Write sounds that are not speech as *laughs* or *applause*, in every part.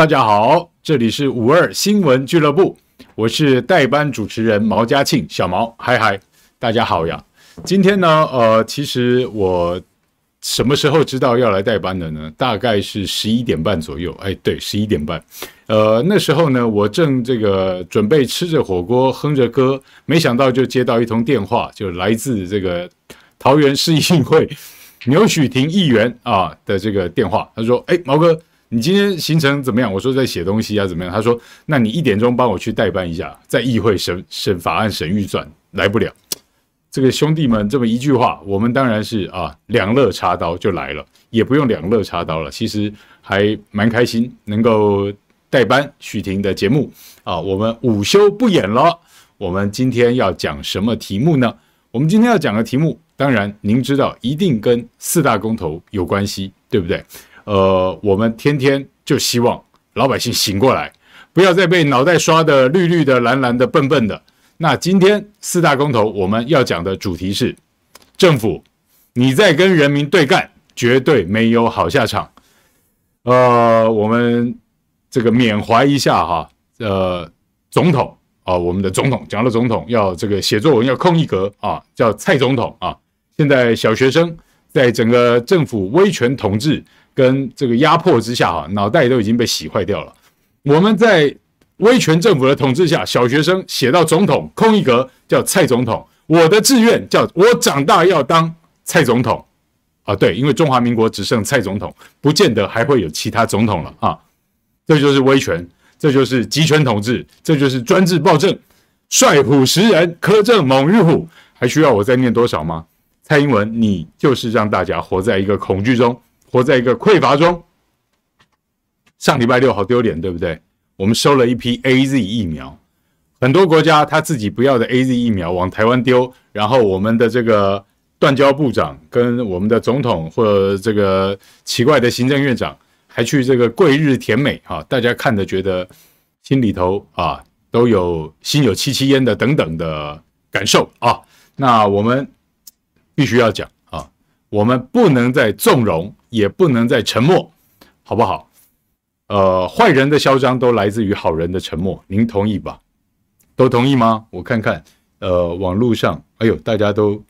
大家好，这里是五二新闻俱乐部，我是代班主持人毛嘉庆，小毛，嗨嗨，大家好呀。今天呢，呃，其实我什么时候知道要来代班的呢？大概是十一点半左右。哎，对，十一点半。呃，那时候呢，我正这个准备吃着火锅，哼着歌，没想到就接到一通电话，就来自这个桃园市议会牛许庭议员啊的这个电话。他说：“哎，毛哥。”你今天行程怎么样？我说在写东西啊，怎么样？他说：“那你一点钟帮我去代班一下，在议会审审法案、审预算，来不了。”这个兄弟们这么一句话，我们当然是啊，两肋插刀就来了，也不用两肋插刀了，其实还蛮开心，能够代班煦庭的节目啊。我们午休不演了，我们今天要讲什么题目呢？我们今天要讲的题目，当然您知道，一定跟四大公投有关系，对不对？呃，我们天天就希望老百姓醒过来，不要再被脑袋刷的绿绿的、蓝蓝的、笨笨的。那今天四大公投我们要讲的主题是：政府你在跟人民对干，绝对没有好下场。呃，我们这个缅怀一下哈，呃，总统啊，我们的总统讲了，总统要这个写作文要空一格啊，叫蔡总统啊。现在小学生在整个政府威权统治。跟这个压迫之下，哈，脑袋都已经被洗坏掉了。我们在威权政府的统治下，小学生写到总统空一格叫蔡总统。我的志愿叫我长大要当蔡总统啊，对，因为中华民国只剩蔡总统，不见得还会有其他总统了啊。这就是威权，这就是集权统治，这就是专制暴政，率虎食人，苛政猛于虎，还需要我再念多少吗？蔡英文，你就是让大家活在一个恐惧中。活在一个匮乏中。上礼拜六好丢脸，对不对？我们收了一批 AZ 疫苗，很多国家他自己不要的 AZ 疫苗往台湾丢，然后我们的这个断交部长跟我们的总统或者这个奇怪的行政院长还去这个桂日甜美啊，大家看着觉得心里头啊都有心有戚戚焉的等等的感受啊。那我们必须要讲啊，我们不能再纵容。也不能再沉默，好不好？呃，坏人的嚣张都来自于好人的沉默，您同意吧？都同意吗？我看看，呃，网络上，哎呦，大家都，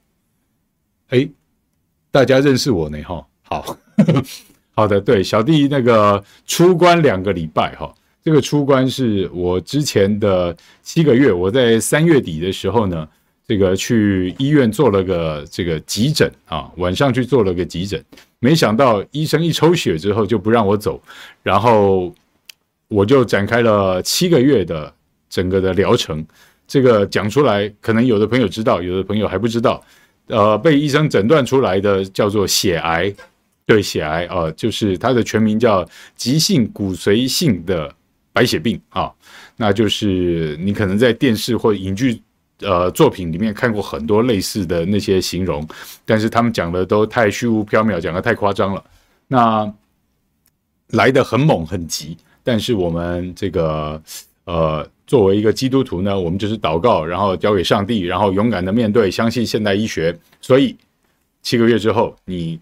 哎，大家认识我呢，哈，好，*laughs* 好的，对，小弟那个出关两个礼拜，哈，这个出关是我之前的七个月，我在三月底的时候呢。这个去医院做了个这个急诊啊，晚上去做了个急诊，没想到医生一抽血之后就不让我走，然后我就展开了七个月的整个的疗程。这个讲出来，可能有的朋友知道，有的朋友还不知道。呃，被医生诊断出来的叫做血癌，对，血癌啊，就是它的全名叫急性骨髓性的白血病啊，那就是你可能在电视或影剧。呃，作品里面看过很多类似的那些形容，但是他们讲的都太虚无缥缈，讲的太夸张了。那来得很猛很急，但是我们这个呃，作为一个基督徒呢，我们就是祷告，然后交给上帝，然后勇敢的面对，相信现代医学。所以七个月之后，你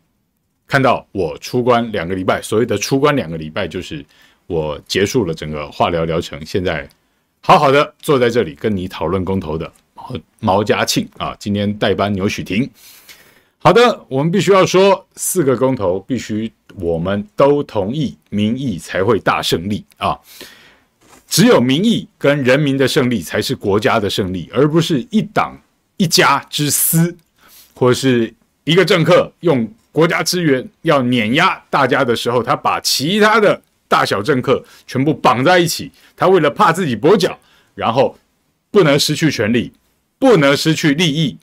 看到我出关两个礼拜，所谓的出关两个礼拜，就是我结束了整个化疗疗程，现在好好的坐在这里跟你讨论公投的。毛家庆啊，今天代班牛许婷。好的，我们必须要说，四个公投必须我们都同意，民意才会大胜利啊！只有民意跟人民的胜利才是国家的胜利，而不是一党一家之私，或是一个政客用国家资源要碾压大家的时候，他把其他的大小政客全部绑在一起，他为了怕自己跛脚，然后不能失去权力。不能失去利益，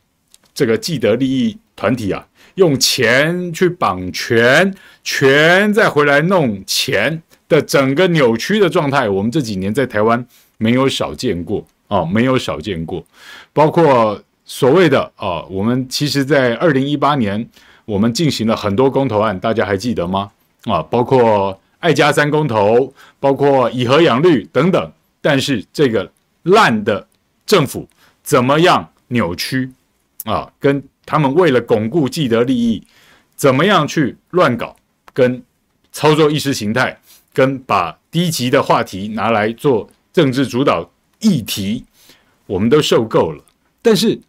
这个既得利益团体啊，用钱去绑权，权再回来弄钱的整个扭曲的状态，我们这几年在台湾没有少见过啊，没有少见过。包括所谓的啊，我们其实，在二零一八年，我们进行了很多公投案，大家还记得吗？啊，包括爱家三公投，包括以核养绿等等。但是这个烂的政府。怎么样扭曲啊？跟他们为了巩固既得利益，怎么样去乱搞，跟操作意识形态，跟把低级的话题拿来做政治主导议题，我们都受够了。但是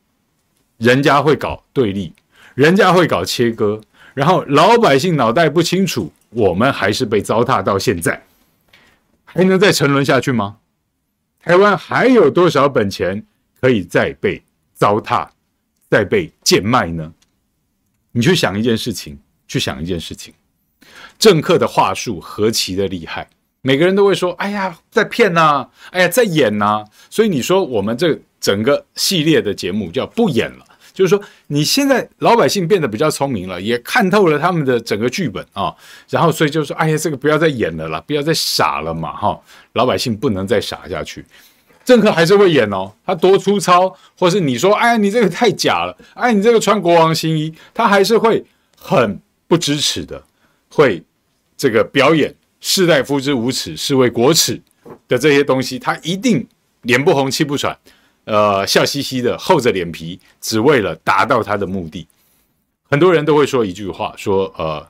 人家会搞对立，人家会搞切割，然后老百姓脑袋不清楚，我们还是被糟蹋到现在，还能再沉沦下去吗？台湾还有多少本钱可以再被糟蹋、再被贱卖呢？你去想一件事情，去想一件事情，政客的话术何其的厉害，每个人都会说：“哎呀，在骗呐，哎呀，在演呐。”所以你说我们这整个系列的节目叫不演了。就是说，你现在老百姓变得比较聪明了，也看透了他们的整个剧本啊，然后所以就说，哎呀，这个不要再演了啦，不要再傻了嘛，哈，老百姓不能再傻下去。政客还是会演哦，他多粗糙，或是你说，哎，你这个太假了，哎，你这个穿国王新衣，他还是会很不支持的，会这个表演士大夫之无耻，是为国耻的这些东西，他一定脸不红气不喘。呃，笑嘻嘻的，厚着脸皮，只为了达到他的目的。很多人都会说一句话，说：呃，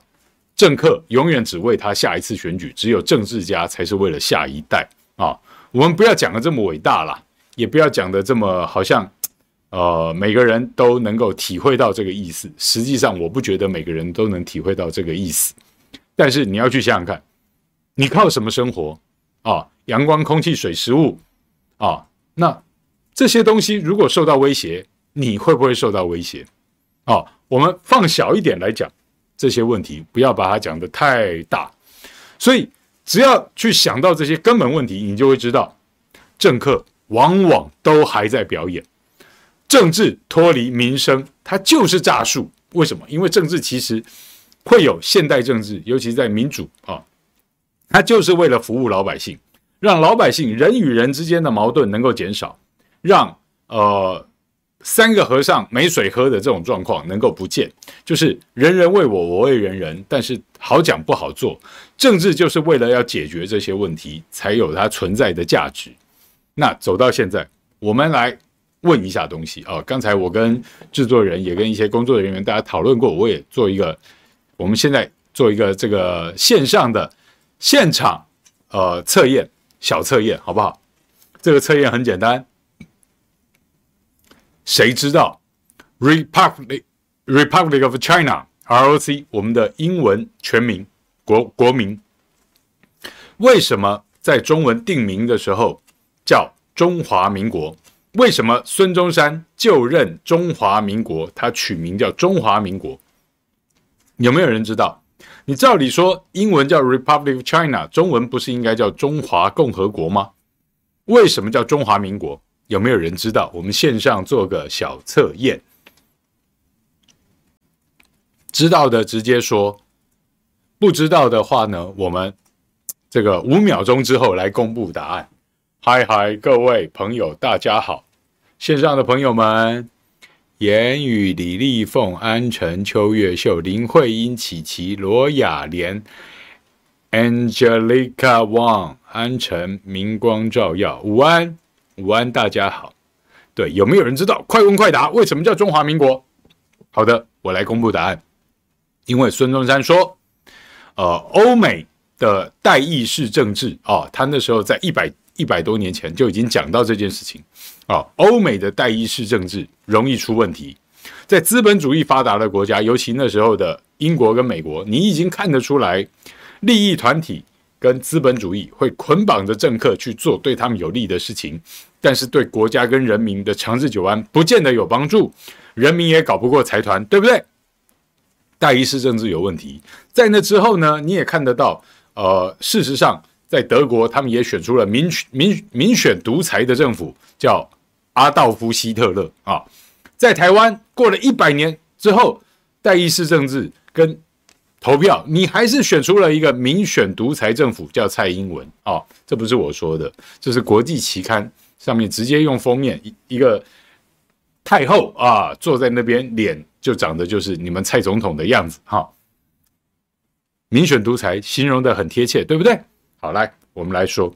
政客永远只为他下一次选举，只有政治家才是为了下一代啊。我们不要讲的这么伟大啦，也不要讲的这么好像，呃，每个人都能够体会到这个意思。实际上，我不觉得每个人都能体会到这个意思。但是你要去想想看，你靠什么生活啊？阳光、空气、水、食物啊？那。这些东西如果受到威胁，你会不会受到威胁？哦，我们放小一点来讲这些问题，不要把它讲得太大。所以，只要去想到这些根本问题，你就会知道，政客往往都还在表演。政治脱离民生，它就是诈术。为什么？因为政治其实会有现代政治，尤其在民主啊，它就是为了服务老百姓，让老百姓人与人之间的矛盾能够减少。让呃三个和尚没水喝的这种状况能够不见，就是人人为我，我为人人。但是好讲不好做，政治就是为了要解决这些问题，才有它存在的价值。那走到现在，我们来问一下东西啊。刚才我跟制作人也跟一些工作人员大家讨论过，我也做一个，我们现在做一个这个线上的现场呃测验小测验，好不好？这个测验很简单。谁知道 Republic Republic of China（ROC） 我们的英文全名国国名为什么在中文定名的时候叫中华民国？为什么孙中山就任中华民国，他取名叫中华民国？有没有人知道？你照理说英文叫 Republic of China，中文不是应该叫中华共和国吗？为什么叫中华民国？有没有人知道？我们线上做个小测验，知道的直接说，不知道的话呢，我们这个五秒钟之后来公布答案。嗨嗨，各位朋友，大家好！线上的朋友们，严宇、李丽凤、安晨、邱月秀、林慧英、琪琪、罗雅莲、Angelica Wang、安晨、明光照耀、午安。午安，大家好。对，有没有人知道？快问快答，为什么叫中华民国？好的，我来公布答案。因为孙中山说，呃，欧美的代议式政治啊、哦，他那时候在一百一百多年前就已经讲到这件事情啊、哦，欧美的代议式政治容易出问题，在资本主义发达的国家，尤其那时候的英国跟美国，你已经看得出来，利益团体。跟资本主义会捆绑着政客去做对他们有利的事情，但是对国家跟人民的长治久安不见得有帮助，人民也搞不过财团，对不对？代议士政治有问题。在那之后呢，你也看得到，呃，事实上，在德国他们也选出了民民民选独裁的政府，叫阿道夫·希特勒啊。在台湾过了一百年之后，代议士政治跟投票，你还是选出了一个民选独裁政府，叫蔡英文哦，这不是我说的，这是国际期刊上面直接用封面一一个太后啊，坐在那边，脸就长得就是你们蔡总统的样子哈、民选独裁形容的很贴切，对不对？好，来我们来说，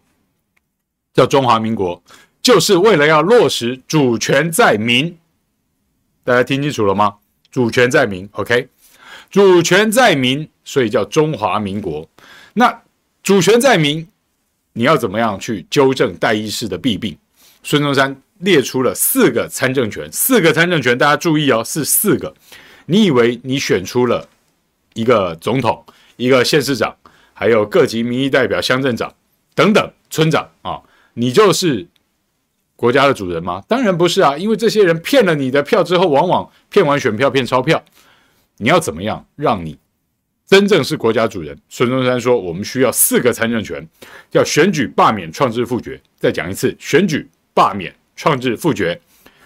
叫中华民国，就是为了要落实主权在民，大家听清楚了吗？主权在民，OK。主权在民，所以叫中华民国。那主权在民，你要怎么样去纠正代议士的弊病？孙中山列出了四个参政权，四个参政权，大家注意哦，是四个。你以为你选出了一个总统、一个县市长，还有各级民意代表、乡镇长等等村长啊，你就是国家的主人吗？当然不是啊，因为这些人骗了你的票之后，往往骗完选票骗钞票。你要怎么样让你真正是国家主人？孙中山说，我们需要四个参政权，叫选举、罢免、创制、复决。再讲一次，选举、罢免、创制、复决。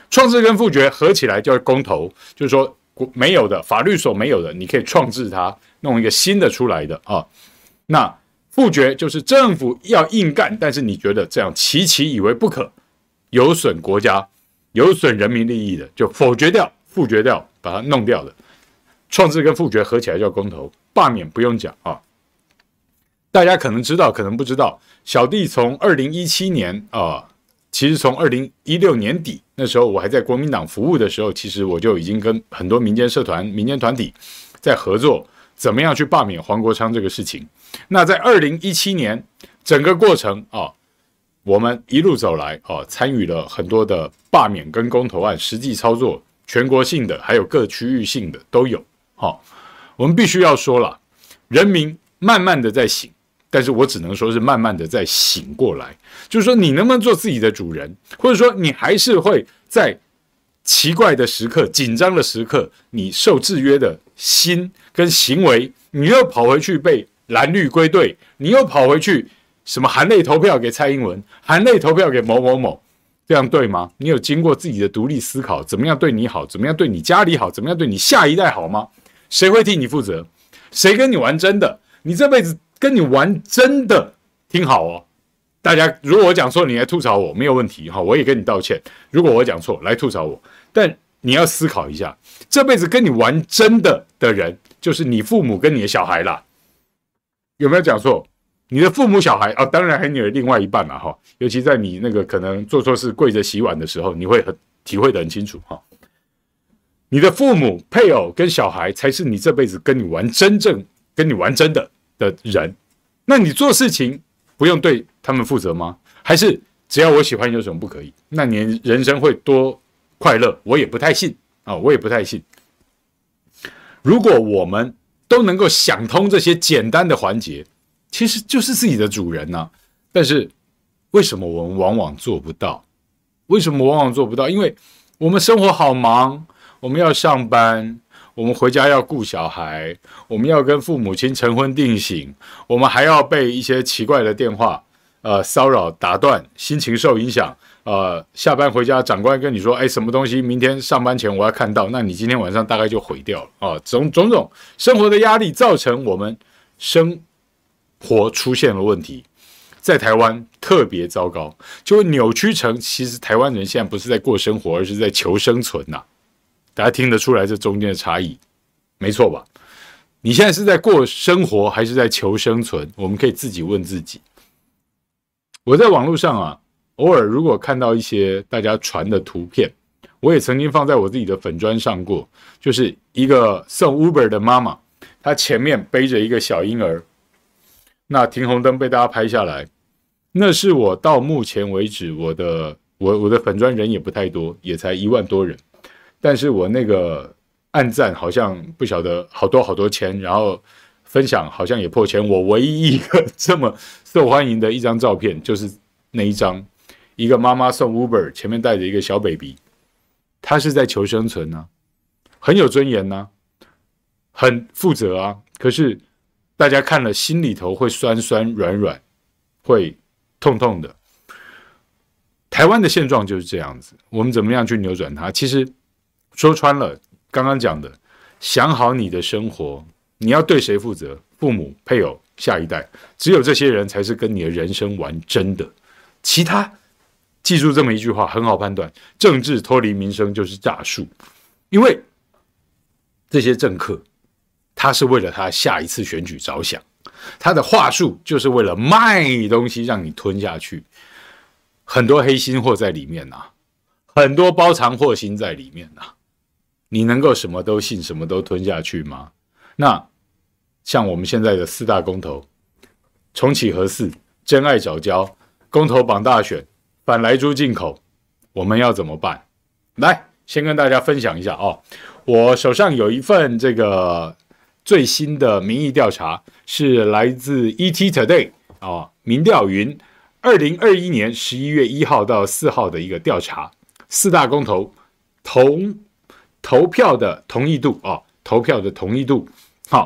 创制跟复决合起来叫公投，就是说没有的法律所没有的，你可以创制它，弄一个新的出来的啊。那复决就是政府要硬干，但是你觉得这样期期以为不可，有损国家、有损人民利益的，就否决掉、复决掉，把它弄掉的。创制跟复决合起来叫公投，罢免不用讲啊。大家可能知道，可能不知道。小弟从二零一七年啊，其实从二零一六年底那时候，我还在国民党服务的时候，其实我就已经跟很多民间社团、民间团体在合作，怎么样去罢免黄国昌这个事情。那在二零一七年整个过程啊，我们一路走来啊，参与了很多的罢免跟公投案实际操作，全国性的还有各区域性的都有。好，我们必须要说了，人民慢慢的在醒，但是我只能说是慢慢的在醒过来。就是说，你能不能做自己的主人，或者说你还是会在奇怪的时刻、紧张的时刻，你受制约的心跟行为，你又跑回去被蓝绿归队，你又跑回去什么含泪投票给蔡英文，含泪投票给某某某。这样对吗？你有经过自己的独立思考，怎么样对你好，怎么样对你家里好，怎么样对你下一代好吗？谁会替你负责？谁跟你玩真的？你这辈子跟你玩真的，听好哦！大家，如果我讲错，你来吐槽我没有问题哈，我也跟你道歉。如果我讲错，来吐槽我，但你要思考一下，这辈子跟你玩真的的人，就是你父母跟你的小孩啦。有没有讲错？你的父母、小孩啊，当然还有你的另外一半嘛哈。尤其在你那个可能做错事跪着洗碗的时候，你会很体会得很清楚哈。你的父母、配偶跟小孩才是你这辈子跟你玩真正、跟你玩真的的人。那你做事情不用对他们负责吗？还是只要我喜欢有什么不可以？那你人生会多快乐？我也不太信啊，我也不太信。如果我们都能够想通这些简单的环节，其实就是自己的主人呐。但是为什么我们往往做不到？为什么往往做不到？因为我们生活好忙。我们要上班，我们回家要顾小孩，我们要跟父母亲成婚定型，我们还要被一些奇怪的电话呃骚扰打断，心情受影响。呃，下班回家，长官跟你说，哎，什么东西明天上班前我要看到，那你今天晚上大概就毁掉了啊。种种种生活的压力造成我们生活出现了问题，在台湾特别糟糕，就会扭曲成其实台湾人现在不是在过生活，而是在求生存呐、大家听得出来这中间的差异，没错吧？你现在是在过生活还是在求生存？我们可以自己问自己。我在网络上啊，偶尔如果看到一些大家传的图片，我也曾经放在我自己的粉砖上过，就是一个送 Uber 的妈妈，她前面背着一个小婴儿，那停红灯被大家拍下来，那是我到目前为止我的我我的粉砖人也不太多，也才一万多人。但是我那个按赞好像不晓得好多好多千，然后分享好像也破千。我唯一一个这么受欢迎的一张照片，就是那一张，一个妈妈送 Uber，前面带着一个小 baby，她是在求生存呢、很有尊严呢、啊，很负责啊。可是大家看了心里头会酸酸软软，会痛痛的。台湾的现状就是这样子，我们怎么样去扭转它？其实。说穿了，刚刚讲的，想好你的生活，你要对谁负责？父母、配偶、下一代，只有这些人才是跟你的人生玩真的。其他，记住这么一句话，很好判断：政治脱离民生就是诈术。因为这些政客，他是为了他下一次选举着想，他的话术就是为了卖东西让你吞下去，很多黑心货在里面呐、啊，很多包藏祸心在里面呐、啊。你能够什么都信，什么都吞下去吗？那像我们现在的四大公投，重启核四、真爱藻礁、公投绑大选、反莱猪进口，我们要怎么办？来，先跟大家分享一下哦。我手上有一份这个最新的民意调查，是来自 ET Today 啊、哦，民调云，二零二一年十一月一号到四号的一个调查，四大公投同投票的同意度啊、哦，投票的同意度。好、哦，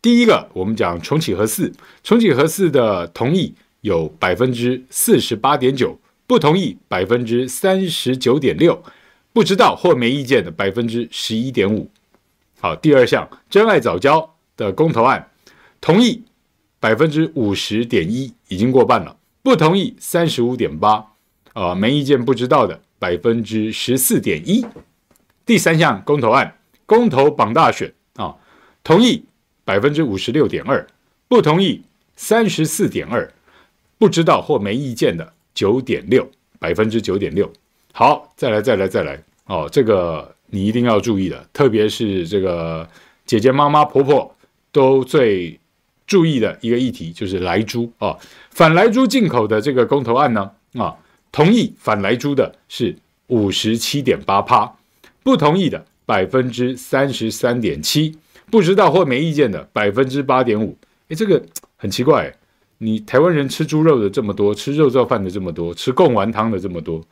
第一个我们讲重启核四，重启核四的同意有百分之四十八点九，不同意百分之三十九点六。不知道或没意见的百分之十一点五。好，第二项真爱早教的公投案，同意百分之五十点一，已经过半了；不同意三十五点八，啊，没意见不知道的百分之十四点一。第三项公投案，公投绑大选啊，同意百分之五十六点二，不同意三十四点二，不知道或没意见的九点六，百分之九点六。好，再来，再来，再来哦！这个你一定要注意的，特别是这个姐姐、妈妈、婆婆都最注意的一个议题，就是莱猪啊、反莱猪进口的这个公投案呢，啊、同意反莱猪的是五十七点八趴，不同意的百分之三十三点七，不知道或没意见的百分之八点五。诶，这个很奇怪，你台湾人吃猪肉的这么多，吃肉燥饭的这么多，吃贡丸汤的这么多。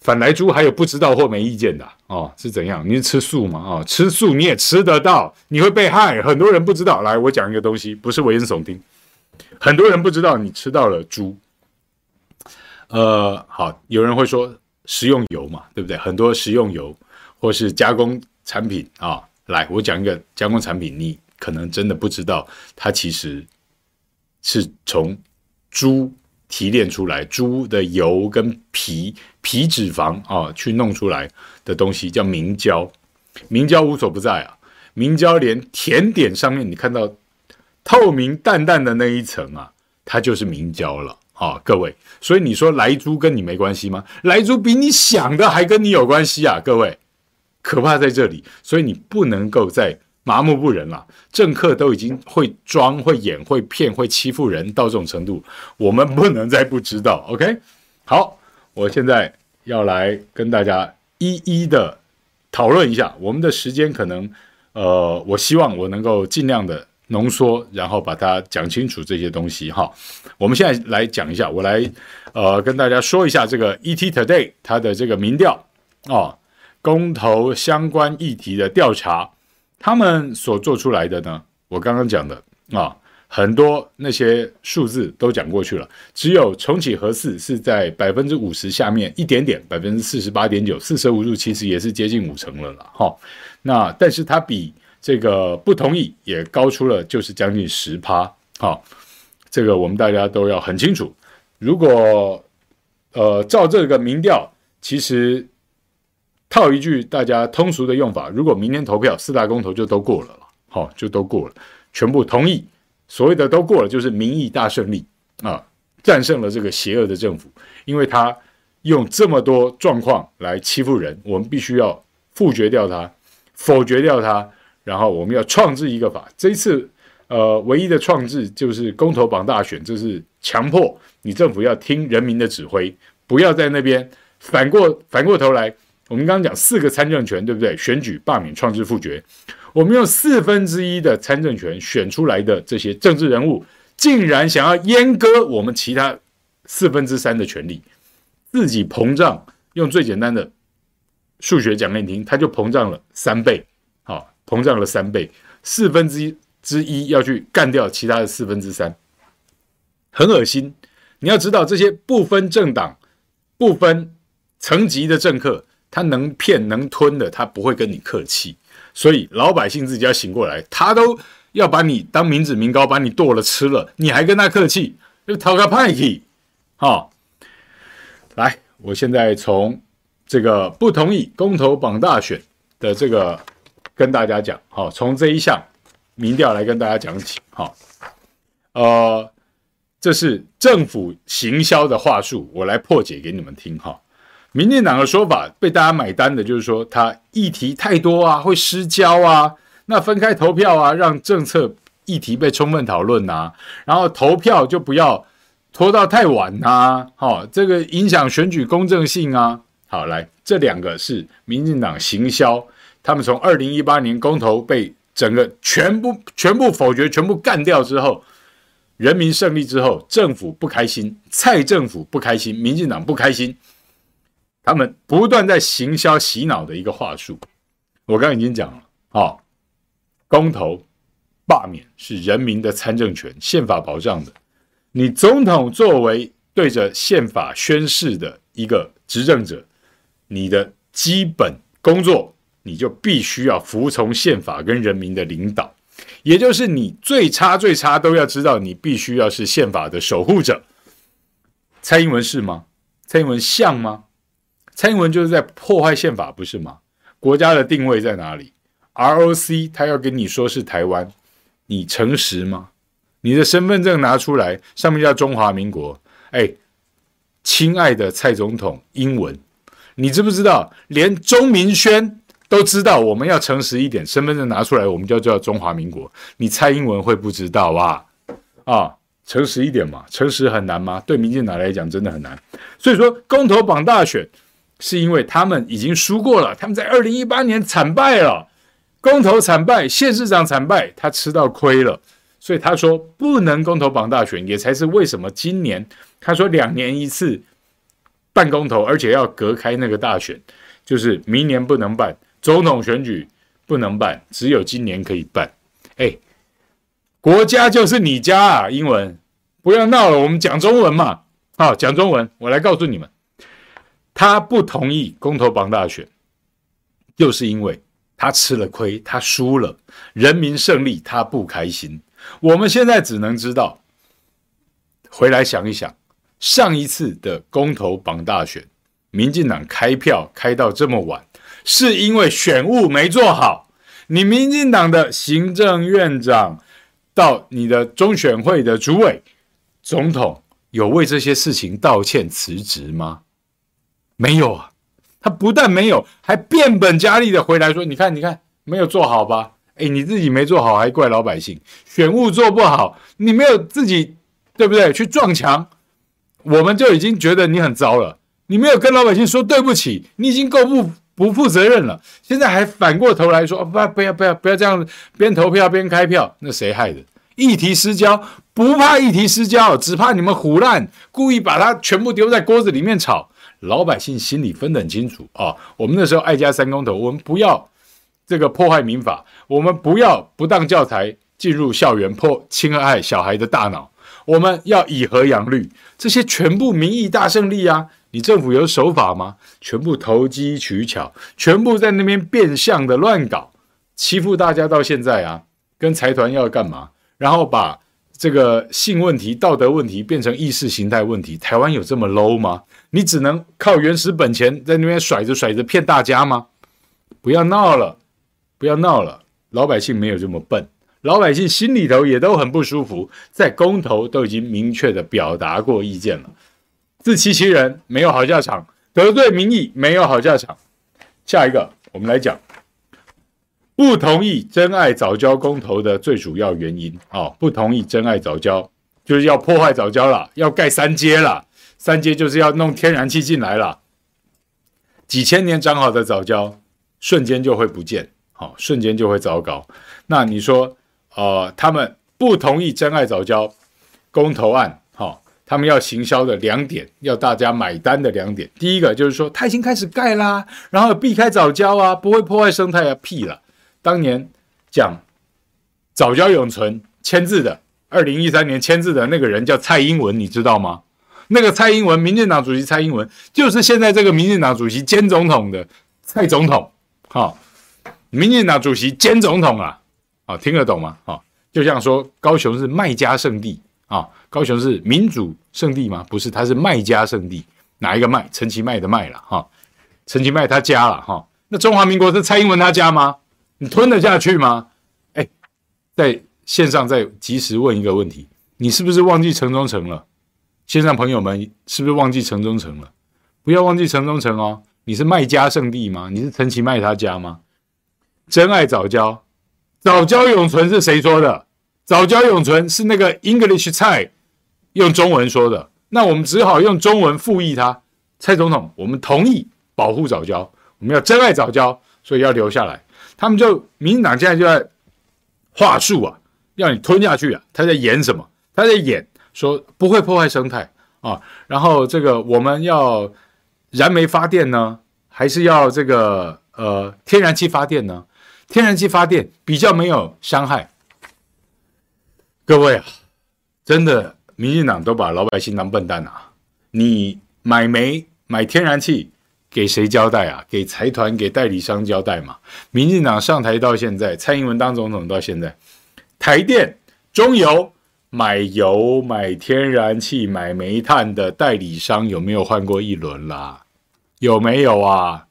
反来猪还有不知道或没意见的哦，是怎样？你是吃素吗？哦，吃素你也吃得到，你会被害。很多人不知道。来，我讲一个东西，不是危言耸听。很多人不知道你吃到了猪。呃，好，有人会说食用油嘛，对不对？很多食用油或是加工产品啊、来，我讲一个加工产品，你可能真的不知道，它其实是从猪。提炼出来猪的油跟皮皮脂肪啊，去弄出来的东西叫明胶。明胶无所不在啊，明胶连甜点上面你看到透明淡淡的那一层啊，它就是明胶了啊，各位。所以你说莱猪跟你没关系吗？莱猪比你想的还跟你有关系啊，各位。可怕在这里，所以你不能够再。麻木不仁了，政客都已经会装、会演、会骗、会欺负人到这种程度，我们不能再不知道。OK，好，我现在要来跟大家一一的讨论一下。我们的时间可能，呃，我希望我能够尽量的浓缩，然后把它讲清楚这些东西哈。我们现在来讲一下，我来呃跟大家说一下这个 ET Today 它的这个民调啊，公投相关议题的调查。他们所做出来的呢，我刚刚讲的啊，很多那些数字都讲过去了，只有重启核四是在百分之五十下面一点点，百分之四十八点九，四舍五入其实也是接近五成了啦。哈。那但是它比这个不同意也高出了，就是将近十趴，好，这个我们大家都要很清楚。如果呃照这个民调，其实。套一句大家通俗的用法，如果明天投票，四大公投就都过了了，好，就都过了，全部同意，所谓的都过了，就是民意大胜利啊，战胜了这个邪恶的政府，因为他用这么多状况来欺负人，我们必须要否决掉他，否决掉他，然后我们要创制一个法，这一次呃唯一的创制就是公投榜大选，就是强迫你政府要听人民的指挥，不要在那边反过反过头来。我们刚刚讲四个参政权，对不对？选举、罢免、创制、复决。我们用四分之一的参政权选出来的这些政治人物，竟然想要阉割我们其他四分之三的权利，自己膨胀。用最简单的数学讲给你听，它就膨胀了三倍。好，膨胀了三倍，四分之一之一要去干掉其他的四分之三，很恶心。你要知道，这些不分政党、不分层级的政客。他能骗能吞的，他不会跟你客气，所以老百姓自己要醒过来，他都要把你当民脂民膏，把你剁了吃了，你还跟他客气，就讨个派气，好，来，我现在从这个不同意公投绑大选的这个跟大家讲，好，从这一项民调来跟大家讲起，好，呃，这是政府行销的话术，我来破解给你们听，哈。民进党的说法被大家买单的，就是说他议题太多啊，会失焦啊，那分开投票啊，让政策议题被充分讨论呐，然后投票就不要拖到太晚呐、啊，好、哦，这个影响选举公正性啊。好，来，这两个是民进党行销，他们从二零一八年公投被整个全部全部否决、全部干掉之后，人民胜利之后，政府不开心，蔡政府不开心，民进党不开心，他们不断在行销洗脑的一个话术。我刚刚已经讲了，哦，公投。罢免是人民的参政权，宪法保障的。你总统作为对着宪法宣誓的一个执政者，你的基本工作，你就必须要服从宪法跟人民的领导。也就是你最差最差都要知道，你必须要是宪法的守护者。蔡英文是吗？蔡英文像吗？蔡英文就是在破坏宪法，不是吗？国家的定位在哪里？ROC 他要跟你说是台湾。你诚实吗？你的身份证拿出来，上面叫中华民国。哎，亲爱的蔡总统，英文，你知不知道？连钟明轩都知道，我们要诚实一点，身份证拿出来，我们就叫中华民国。你蔡英文会不知道啊？啊，诚实一点嘛，诚实很难吗？对民进党来讲，真的很难。所以说，公投绑大选，是因为他们已经输过了，他们在二零一八年惨败了。公投惨败，县市长惨败，他吃到亏了，所以他说不能公投绑大选，也才是为什么今年他说两年一次办公投，而且要隔开那个大选，就是明年不能办总统选举不能办，只有今年可以办。哎，国家就是你家啊，英文不要闹了，我们讲中文嘛。好，讲中文，我来告诉你们，他不同意公投榜大选，就是因为。他吃了亏，他输了，人民胜利，他不开心。我们现在只能知道，回来想一想，上一次的公投榜大选，民进党开票开到这么晚，是因为选务没做好。你民进党的行政院长到你的中选会的主委、总统，有为这些事情道歉辞职吗？没有啊。他不但没有，还变本加厉的回来说：“你看，你看，没有做好吧？哎，你自己没做好，还怪老百姓。选务做不好，你没有自己，对不对？去撞墙，我们就已经觉得你很糟了。你没有跟老百姓说对不起，你已经够不不负责任了。现在还反过头来说，哦，不，不要，不要，不要这样，边投票边开票，那谁害的？议题失焦，不怕议题失焦，只怕你们胡乱，故意把它全部丢在锅子里面炒。”老百姓心里分得很清楚啊！我们那时候爱家三公投，我们不要这个破坏民法，我们不要不当教材进入校园破侵害小孩的大脑，我们要以和养绿，这些全部民意大胜利啊！你政府有守法吗？全部投机取巧，全部在那边变相的乱搞，欺负大家到现在啊！跟财团要干嘛？然后把这个性问题、道德问题变成意识形态问题，台湾有这么 low 吗？你只能靠原始本钱在那边甩着甩着骗大家吗？不要闹了，不要闹了！老百姓没有这么笨，老百姓心里头也都很不舒服，在公投都已经明确的表达过意见了，自欺欺人，没有好下场，得罪民意，没有好下场。下一个，我们来讲不同意真爱早教公投的最主要原因啊、哦，不同意真爱早教就是要破坏早教了，要盖三阶了。三阶就是要弄天然气进来了，几千年长好的藻礁，瞬间就会不见，好，瞬间就会糟糕。那你说，呃，他们不同意真爱藻礁公投案，好，他们要行销的两点，要大家买单的两点，第一个就是说，他已经开始盖啦，然后避开藻礁啊，不会破坏生态啊，屁了。当年讲藻礁永存签字的，二零一三年签字的那个人叫蔡英文，你知道吗？那个蔡英文，民进党主席蔡英文，就是现在这个民进党主席兼总统的蔡总统，哈、民进党主席兼总统啊，啊、听得懂吗？啊、哦，就像说高雄是麦家圣地啊、高雄是民主圣地吗？不是，他是麦家圣地，哪一个麦？陈其迈的卖了哈，陈其迈他家了哈、那中华民国是蔡英文他家吗？你吞得下去吗？哎，在线上再及时问一个问题，你是不是忘记陈忠诚了？线上朋友们，是不是忘记城中城了？不要忘记城中城哦！你是卖家圣地吗？你是陈其迈他家吗？真爱早教，早教永存是谁说的？早教永存是那个 English 菜用中文说的，那我们只好用中文复议他。蔡总统，我们同意保护早教，我们要真爱早教，所以要留下来。他们就民进党现在就在话术啊，要你吞下去啊。他在演什么？他在演说不会破坏生态啊。然后这个我们要燃煤发电呢，还是要这个呃天然气发电呢？天然气发电比较没有伤害。各位啊，真的，民进党都把老百姓当笨蛋啊！你买煤买天然气给谁交代啊？给财团给代理商交代嘛？民进党上台到现在，蔡英文当总统到现在，台电、中油买油买天然气买煤炭的代理商有没有换过一轮啦？有没有啊？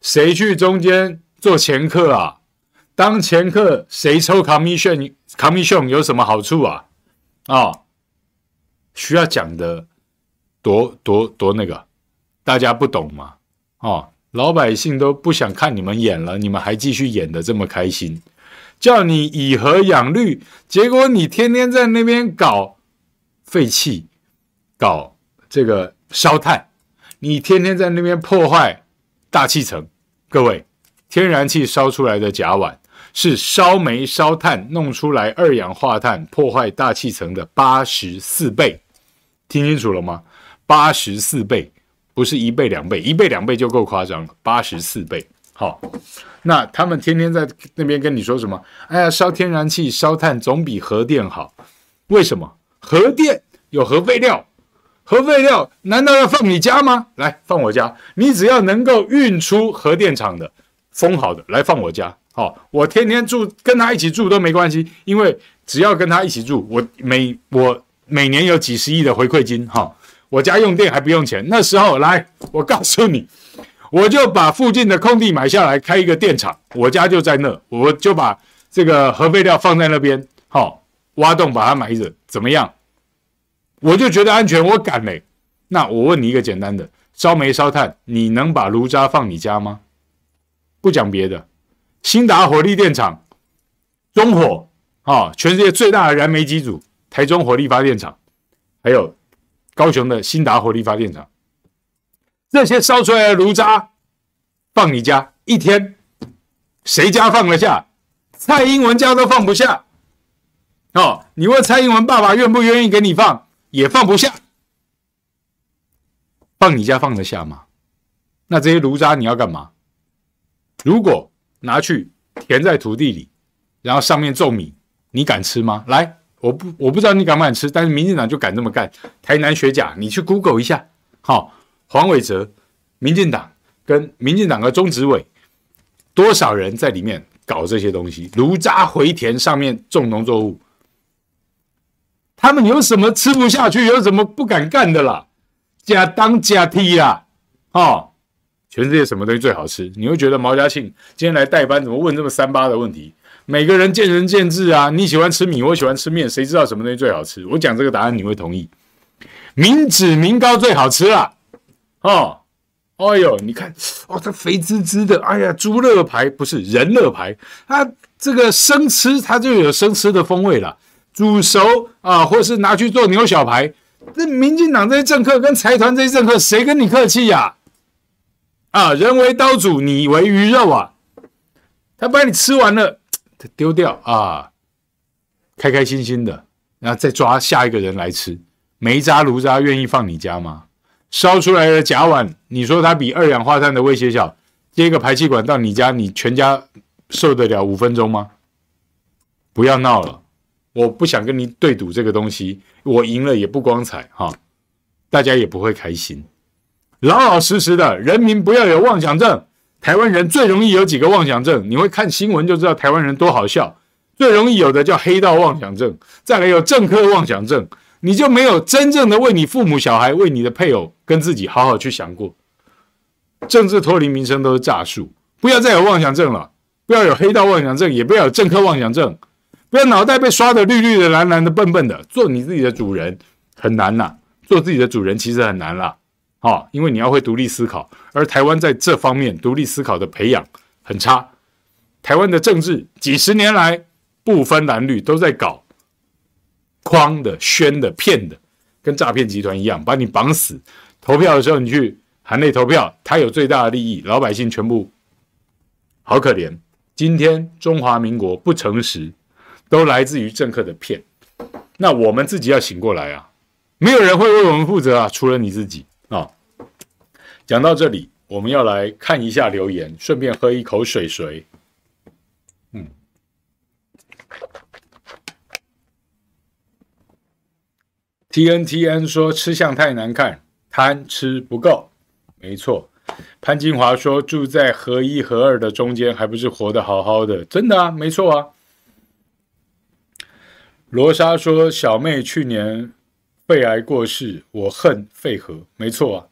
谁去中间做掮客啊？当掮客谁抽 commission？commission 有什么好处啊？啊、需要讲的多多多那个，大家不懂吗？哦，老百姓都不想看你们演了，你们还继续演的这么开心，叫你以核养绿，结果你天天在那边搞废气，搞这个烧炭，你天天在那边破坏大气层，各位，天然气烧出来的甲烷。是烧煤烧炭弄出来二氧化碳破坏大气层的八十四倍，听清楚了吗？八十四倍，不是一倍两倍，一倍两倍就够夸张了，八十四倍。好，那他们天天在那边跟你说什么？哎呀，烧天然气烧炭总比核电好，为什么？核电有核废料，核废料难道要放你家吗？来放我家，你只要能够运出核电厂的封好的来放我家。好、我天天住跟他一起住都没关系，因为只要跟他一起住，我每我每年有几十亿的回馈金，哈、我家用电还不用钱。那时候来，我告诉你，我就把附近的空地买下来开一个电厂，我家就在那，我就把这个核废料放在那边，好、哦，挖洞把它埋着，怎么样？我就觉得安全，我敢嘞。那我问你一个简单的，烧煤烧炭，你能把炉渣放你家吗？不讲别的。兴达火力电厂、中火啊，全世界最大的燃煤机组，台中火力发电厂，还有高雄的兴达火力发电厂，这些烧出来的炉渣放你家一天，谁家放得下？蔡英文家都放不下哦。你问蔡英文爸爸愿不愿意给你放，也放不下。放你家放得下吗？那这些炉渣你要干嘛？如果拿去填在土地里，然后上面种米，你敢吃吗？来，我不我不知道你敢不敢吃，但是民进党就敢这么干。台南学甲，你去 Google 一下，好、黄伟哲，民进党跟民进党的中执委，多少人在里面搞这些东西？炉渣回填上面种农作物，他们有什么吃不下去？有什么不敢干的啦？假当假踢啦，哦。全世界什么东西最好吃？你会觉得毛嘉庆今天来代班，怎么问这么三八的问题？每个人见仁见智啊！你喜欢吃米，我喜欢吃面，谁知道什么东西最好吃？我讲这个答案，你会同意？民脂民膏最好吃啦！哦，哎呦，你看哦，它肥滋滋的，哎呀，猪肋排不是人肋排，它这个生吃它就有生吃的风味了，煮熟啊，或是拿去做牛小排。这民进党这些政客跟财团这些政客，谁跟你客气呀、啊？啊，人为刀俎，你为鱼肉啊！他把你吃完了，他丢掉啊，开开心心的，然后再抓下一个人来吃。煤渣炉渣愿意放你家吗？烧出来的甲烷，你说它比二氧化碳的威胁小？接一个排气管到你家，你全家受得了五分钟吗？不要闹了，我不想跟你对赌这个东西，我赢了也不光彩哈，大家也不会开心。老老实实的，人民不要有妄想症。台湾人最容易有几个妄想症，你会看新闻就知道台湾人多好笑。最容易有的叫黑道妄想症，再来有政客妄想症，你就没有真正的为你父母、小孩、为你的配偶跟自己好好去想过。政治脱离民生都是诈术，不要再有妄想症了，不要有黑道妄想症，也不要有政客妄想症，不要脑袋被刷得绿绿的、蓝蓝的、笨笨的。做你自己的主人很难呐、做自己的主人其实很难啦。哦，因为你要会独立思考，而台湾在这方面独立思考的培养很差。台湾的政治几十年来不分蓝绿都在搞诓的、宣的、骗的，跟诈骗集团一样，把你绑死。投票的时候你去含泪投票，他有最大的利益，老百姓全部好可怜。今天中华民国不诚实，都来自于政客的骗。那我们自己要醒过来啊！没有人会为我们负责啊，除了你自己啊。讲到这里，我们要来看一下留言，顺便喝一口水水。，TNTN 说吃相太难看，贪吃不够，没错。潘金华说：“住在合一、合二的中间，还不是活得好好的？真的啊，没错啊。”罗莎说：“小妹去年肺癌过世，我恨肺核。”没错啊，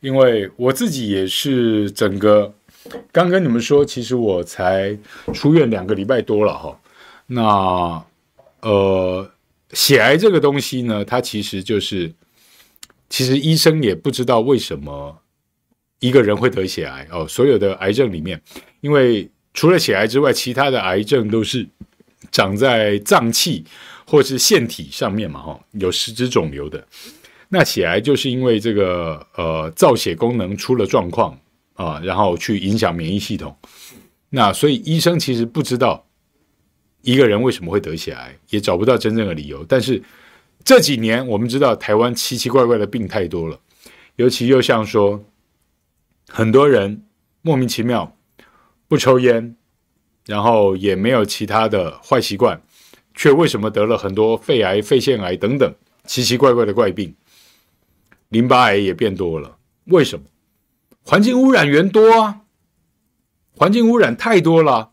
因为我自己也是整个刚跟你们说，其实我才出院两个礼拜多了哈。那呃，血癌这个东西呢，它其实就是，其实医生也不知道为什么。一个人会得血癌哦，所有的癌症里面，因为除了血癌之外，其他的癌症都是长在脏器或是腺体上面嘛，哈，有实质肿瘤的。那血癌就是因为这个呃造血功能出了状况啊，然后去影响免疫系统。那所以医生其实不知道一个人为什么会得血癌，也找不到真正的理由。但是这几年我们知道台湾奇奇怪怪的病太多了，尤其又像说。很多人莫名其妙不抽烟，然后也没有其他的坏习惯，却为什么得了很多肺癌、肺腺癌等等奇奇怪怪的怪病？淋巴癌也变多了，为什么？环境污染源多啊，环境污染太多了，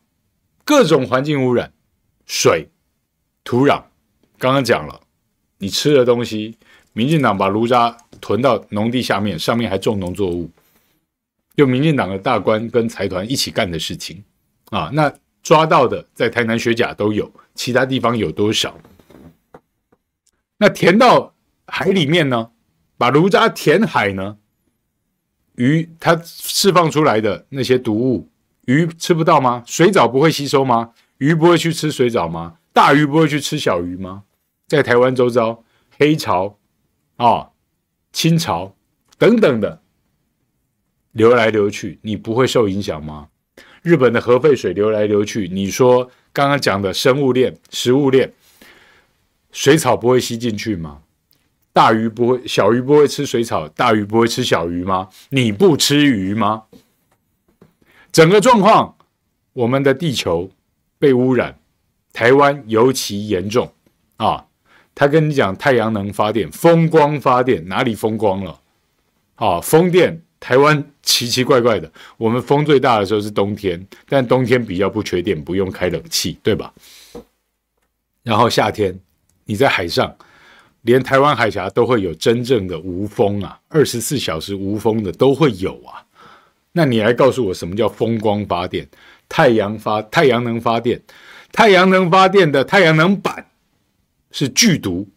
各种环境污染，水、土壤，刚刚讲了，你吃的东西，民进党把炉渣囤到农地下面，上面还种农作物。就民进党的大官跟财团一起干的事情啊，那抓到的在台南学甲都有，其他地方有多少？那填到海里面呢？把炉渣填海呢？鱼它释放出来的那些毒物，鱼吃不到吗？水藻不会吸收吗？鱼不会去吃水藻吗？大鱼不会去吃小鱼吗？在台湾周遭，黑潮啊、清潮等等的。流来流去，你不会受影响吗？日本的核废水流来流去，你说刚刚讲的生物链、食物链，水草不会吸进去吗？大鱼不会，小鱼不会吃水草，大鱼不会吃小鱼吗？你不吃鱼吗？整个状况，我们的地球被污染，台湾尤其严重啊！他跟你讲太阳能发电、风光发电，哪里风光了？啊，风电。台湾奇奇怪怪的，我们风最大的时候是冬天，但冬天比较不缺电，不用开冷气，对吧？然后夏天你在海上，连台湾海峡都会有真正的无风啊，二十四小时无风的都会有啊。那你来告诉我什么叫风光发电？太阳发太阳能发电，太阳能发电的太阳能板是剧毒。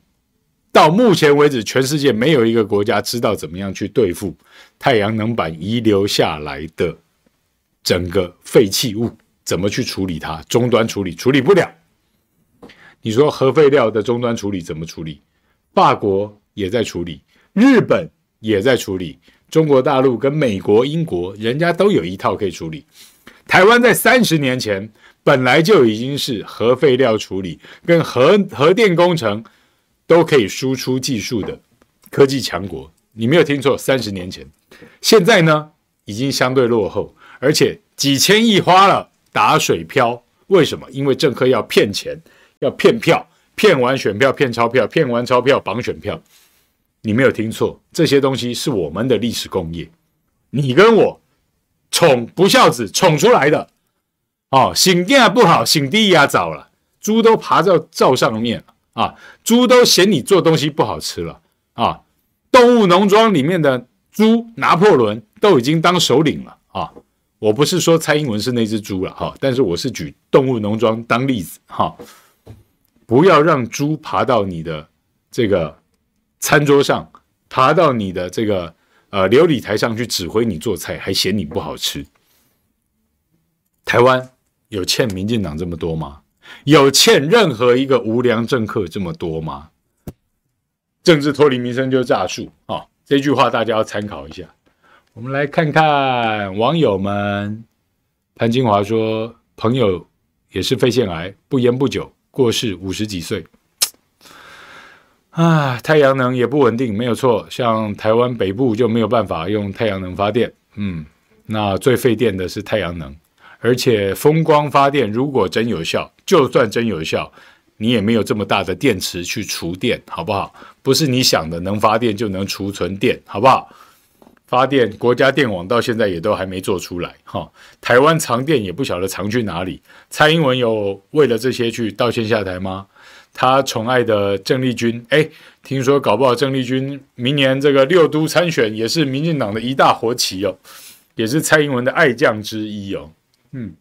到目前为止，全世界没有一个国家知道怎么样去对付太阳能板遗留下来的整个废弃物，怎么去处理它？终端处理处理不了。你说核废料的终端处理怎么处理？法国也在处理，日本也在处理，中国大陆跟美国、英国，人家都有一套可以处理。台湾在三十年前本来就已经是核废料处理跟核核电工程。都可以输出技术的科技强国，你没有听错，三十年前，现在呢已经相对落后，而且几千亿花了打水漂，为什么？因为政客要骗钱，要骗票，骗完选票骗钞票，骗完钞票绑选票，你没有听错，这些东西是我们的历史工业，你跟我宠不孝子宠出来的，哦，醒电不好，醒地呀早了，猪都爬到灶上面了。啊，猪都嫌你做东西不好吃了啊！动物农庄里面的猪拿破仑都已经当首领了啊！我不是说蔡英文是那只猪了哈，但是我是举动物农庄当例子哈。不要让猪爬到你的这个餐桌上，爬到你的这个呃流理台上去指挥你做菜，还嫌你不好吃。台湾有欠民进党这么多吗？有欠任何一个无良政客这么多吗？政治脱离民生就是诈术啊！这句话大家要参考一下。我们来看看网友们，潘金华说，朋友也是肺腺癌，不烟不酒过世，五十几岁。啊，太阳能也不稳定，没有错。像台湾北部就没有办法用太阳能发电，嗯，那最费电的是太阳能，而且风光发电如果真有效，就算真有效，你也没有这么大的电池去储电，好不好？不是你想的能发电就能储存电，好不好？发电国家电网到现在也都还没做出来，哈，台湾藏电也不晓得藏去哪里。蔡英文有为了这些去道歉下台吗？他宠爱的郑丽君，哎，听说搞不好郑丽君明年这个六都参选也是民进党的一大活棋哦，也是蔡英文的爱将之一哦。嗯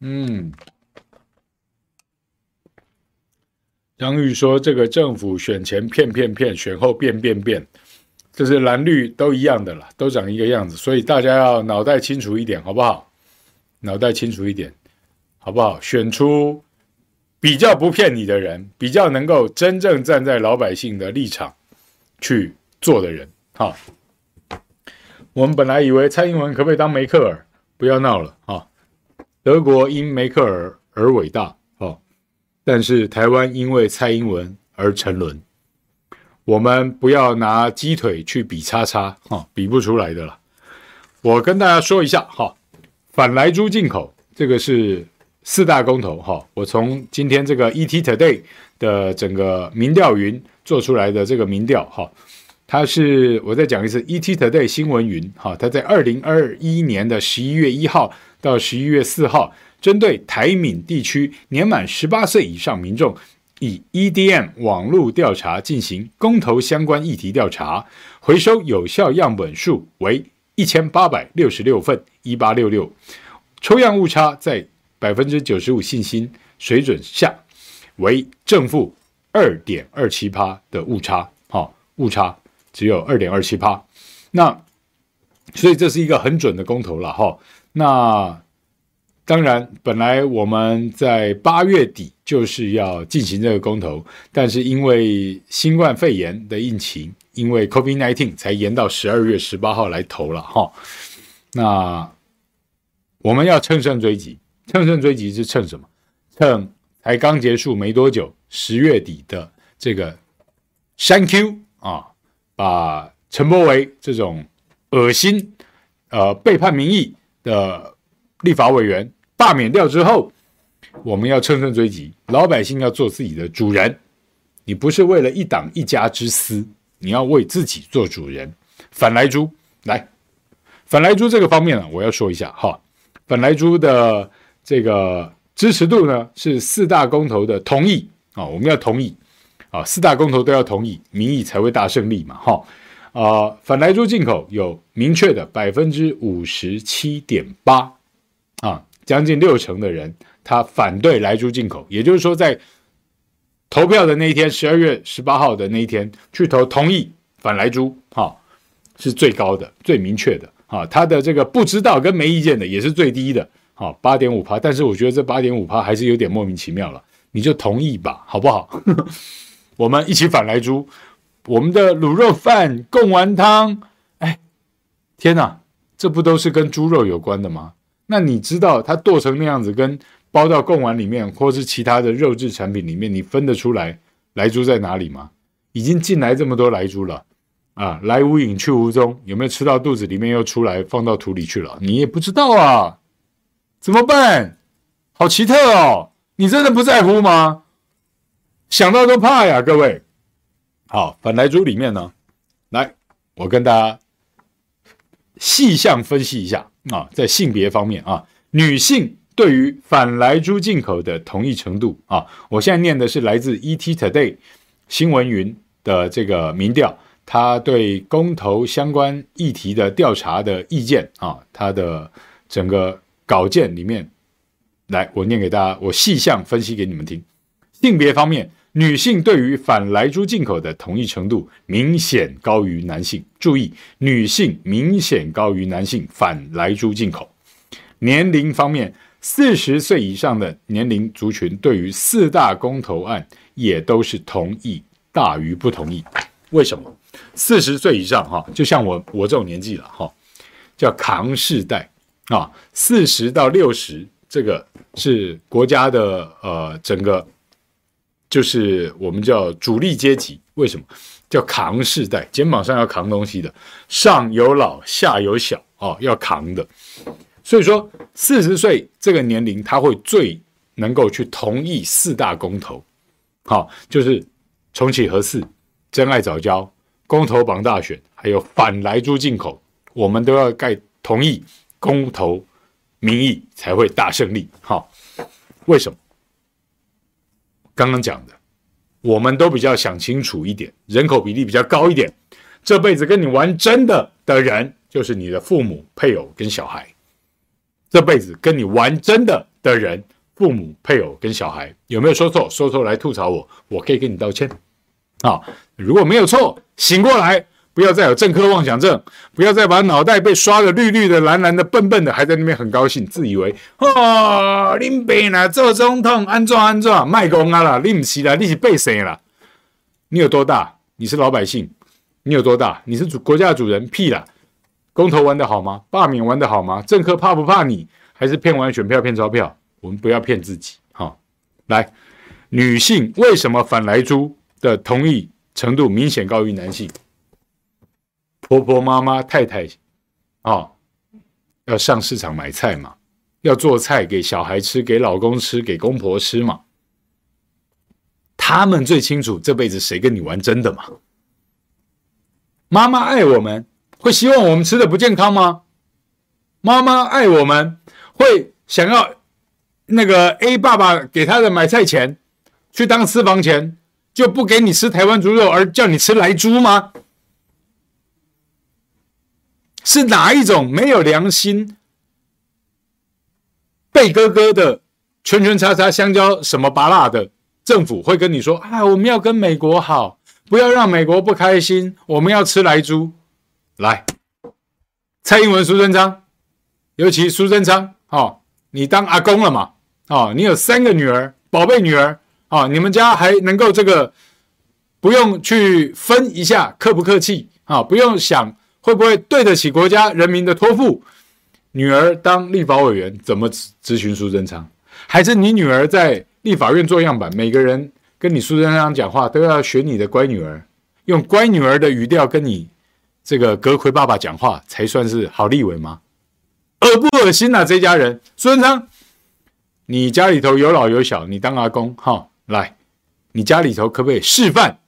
嗯，张玉说这个政府选前骗骗骗，选后变变变，这是蓝绿都一样的啦，都长一个样子，所以大家要脑袋清楚一点，好不好？脑袋清楚一点，好不好？选出。比较不骗你的人，比较能够真正站在老百姓的立场去做的人，哈。我们本来以为蔡英文可不可以当梅克尔？不要闹了，哈。德国因梅克尔而伟大，哈。但是台湾因为蔡英文而沉沦。我们不要拿鸡腿去比叉叉，哈，比不出来的了。我跟大家说一下，哈，反莱猪进口，这个是。四大公投哈，我从今天这个 ET Today 的整个民调云做出来的这个民调哈，它是我再讲一次 ET Today 新闻云哈，它在二零二一年的十一月一号到十一月四号，针对台闽地区年满十八岁以上民众，以 EDM 网络调查进行公投相关议题调查，回收有效样本数为一千八百六十六份，一八六六，抽样误差在。百分之九十五信心水准下，为正负二点二七趴的误差，好，误差只有二点二七趴。那所以这是一个很准的公投了，哈。那当然，本来我们在八月底就是要进行这个公投，但是因为新冠肺炎的疫情，因为 Covid nineteen 才延到十二月十八号来投了，哈。那我们要乘胜追击。乘胜追击是趁什么？趁才刚结束没多久，十月底的这个删 Q 啊，把陈柏惟这种恶心、呃背叛民意的立法委员罢免掉之后，我们要乘胜追击，老百姓要做自己的主人。你不是为了一党一家之私，你要为自己做主人。反莱猪来，反莱猪这个方面呢，我要说一下哈，反莱猪的。这个支持度呢是四大公投的同意。啊，我们要同意。啊，四大公投都要同意，民意才会大胜利嘛，哈。啊，反莱猪进口有明确的百分之五十七点八。啊，将近六成的人他反对莱猪进口，也就是说在投票的那一天，十二月十八号的那一天去投同意反莱猪，哈，是最高的、最明确的。啊，他的这个不知道跟没意见的也是最低的。好，八点五趴，但是我觉得这八点五趴还是有点莫名其妙了。你就同意吧，好不好？*laughs* 我们一起反莱猪，我们的卤肉饭、贡丸汤，哎，天哪，这不都是跟猪肉有关的吗？那你知道它剁成那样子，跟包到贡丸里面，或是其他的肉质产品里面，你分得出来莱猪在哪里吗？已经进来这么多莱猪了啊，来无影去无踪，有没有吃到肚子里面又出来放到土里去了？你也不知道啊。怎么办？好奇特哦！你真的不在乎吗？想到都怕呀，各位。好，反莱猪里面呢，来，我跟大家细项分析一下啊，在性别方面啊，女性对于反莱猪进口的同意程度啊，我现在念的是来自 ET Today 新闻云的这个民调，他对公投相关议题的调查的意见啊，他的整个。稿件里面，来，我念给大家，我细项分析给你们听。性别方面，女性对于反莱猪进口的同意程度明显高于男性。注意，女性明显高于男性反莱猪进口。年龄方面，四十岁以上的年龄族群对于四大公投案也都是同意大于不同意。为什么？四十岁以上哈，就像我我这种年纪了哈，叫扛世代啊。四十到六十，这个是国家的呃整个，就是我们叫主力阶级。为什么叫扛世代？肩膀上要扛东西的，上有老下有小啊，要扛的。所以说，四十岁这个年龄，他会最能够去同意四大公投，好，就是重启核四、真爱早教、公投绑大选，还有反莱猪进口，我们都要盖同意公投，民意才会大胜利。好，为什么？刚刚讲的，我们都比较想清楚一点，人口比例比较高一点，这辈子跟你玩真的的人，就是你的父母、配偶跟小孩。这辈子跟你玩真的的人，父母、配偶跟小孩，有没有说错？说错来吐槽我，我可以跟你道歉。啊，如果没有错，醒过来，不要再有政客妄想症，不要再把脑袋被刷的绿绿的、蓝蓝的、笨笨的，还在那边很高兴，自以为哦，林北呢做总统，安怎安怎，卖公啊啦，你不是啦，你是被谁啦？你有多大？你是老百姓？你有多大？你是主国家主人？屁啦！公投玩得好吗？罢免玩得好吗？政客怕不怕你？还是骗完选票骗钞票？我们不要骗自己。好、哦，来，女性为什么反莱猪的同意程度明显高于男性？婆婆妈妈太太啊、哦，要上市场买菜嘛，要做菜给小孩吃，给老公吃，给公婆吃嘛。他们最清楚这辈子谁跟你玩真的嘛。妈妈爱我们。会希望我们吃的不健康吗？妈妈爱我们，会想要那个 A 爸爸给他的买菜钱去当私房钱，就不给你吃台湾猪肉，而叫你吃莱猪吗？是哪一种没有良心、背哥哥的圈圈叉叉香蕉什么芭乐的政府会跟你说：“啊，我们要跟美国好，不要让美国不开心，我们要吃莱猪。”来，蔡英文、苏贞昌，尤其苏贞昌，哦，你当阿公了嘛？哦，你有三个女儿，宝贝女儿，哦，你们家还能够这个不用去分一下客不客气啊？不用想会不会对得起国家人民的托付。女儿当立法委员怎么咨咨询苏贞昌？还是你女儿在立法院做样板？每个人跟你苏贞昌讲话都要学你的乖女儿，用乖女儿的语调跟你。这个阁揆爸爸讲话才算是好立委吗？恶不恶心呐、啊？这家人，苏贞昌，你家里头有老有小，你当阿公哈，来，你家里头可不可以示范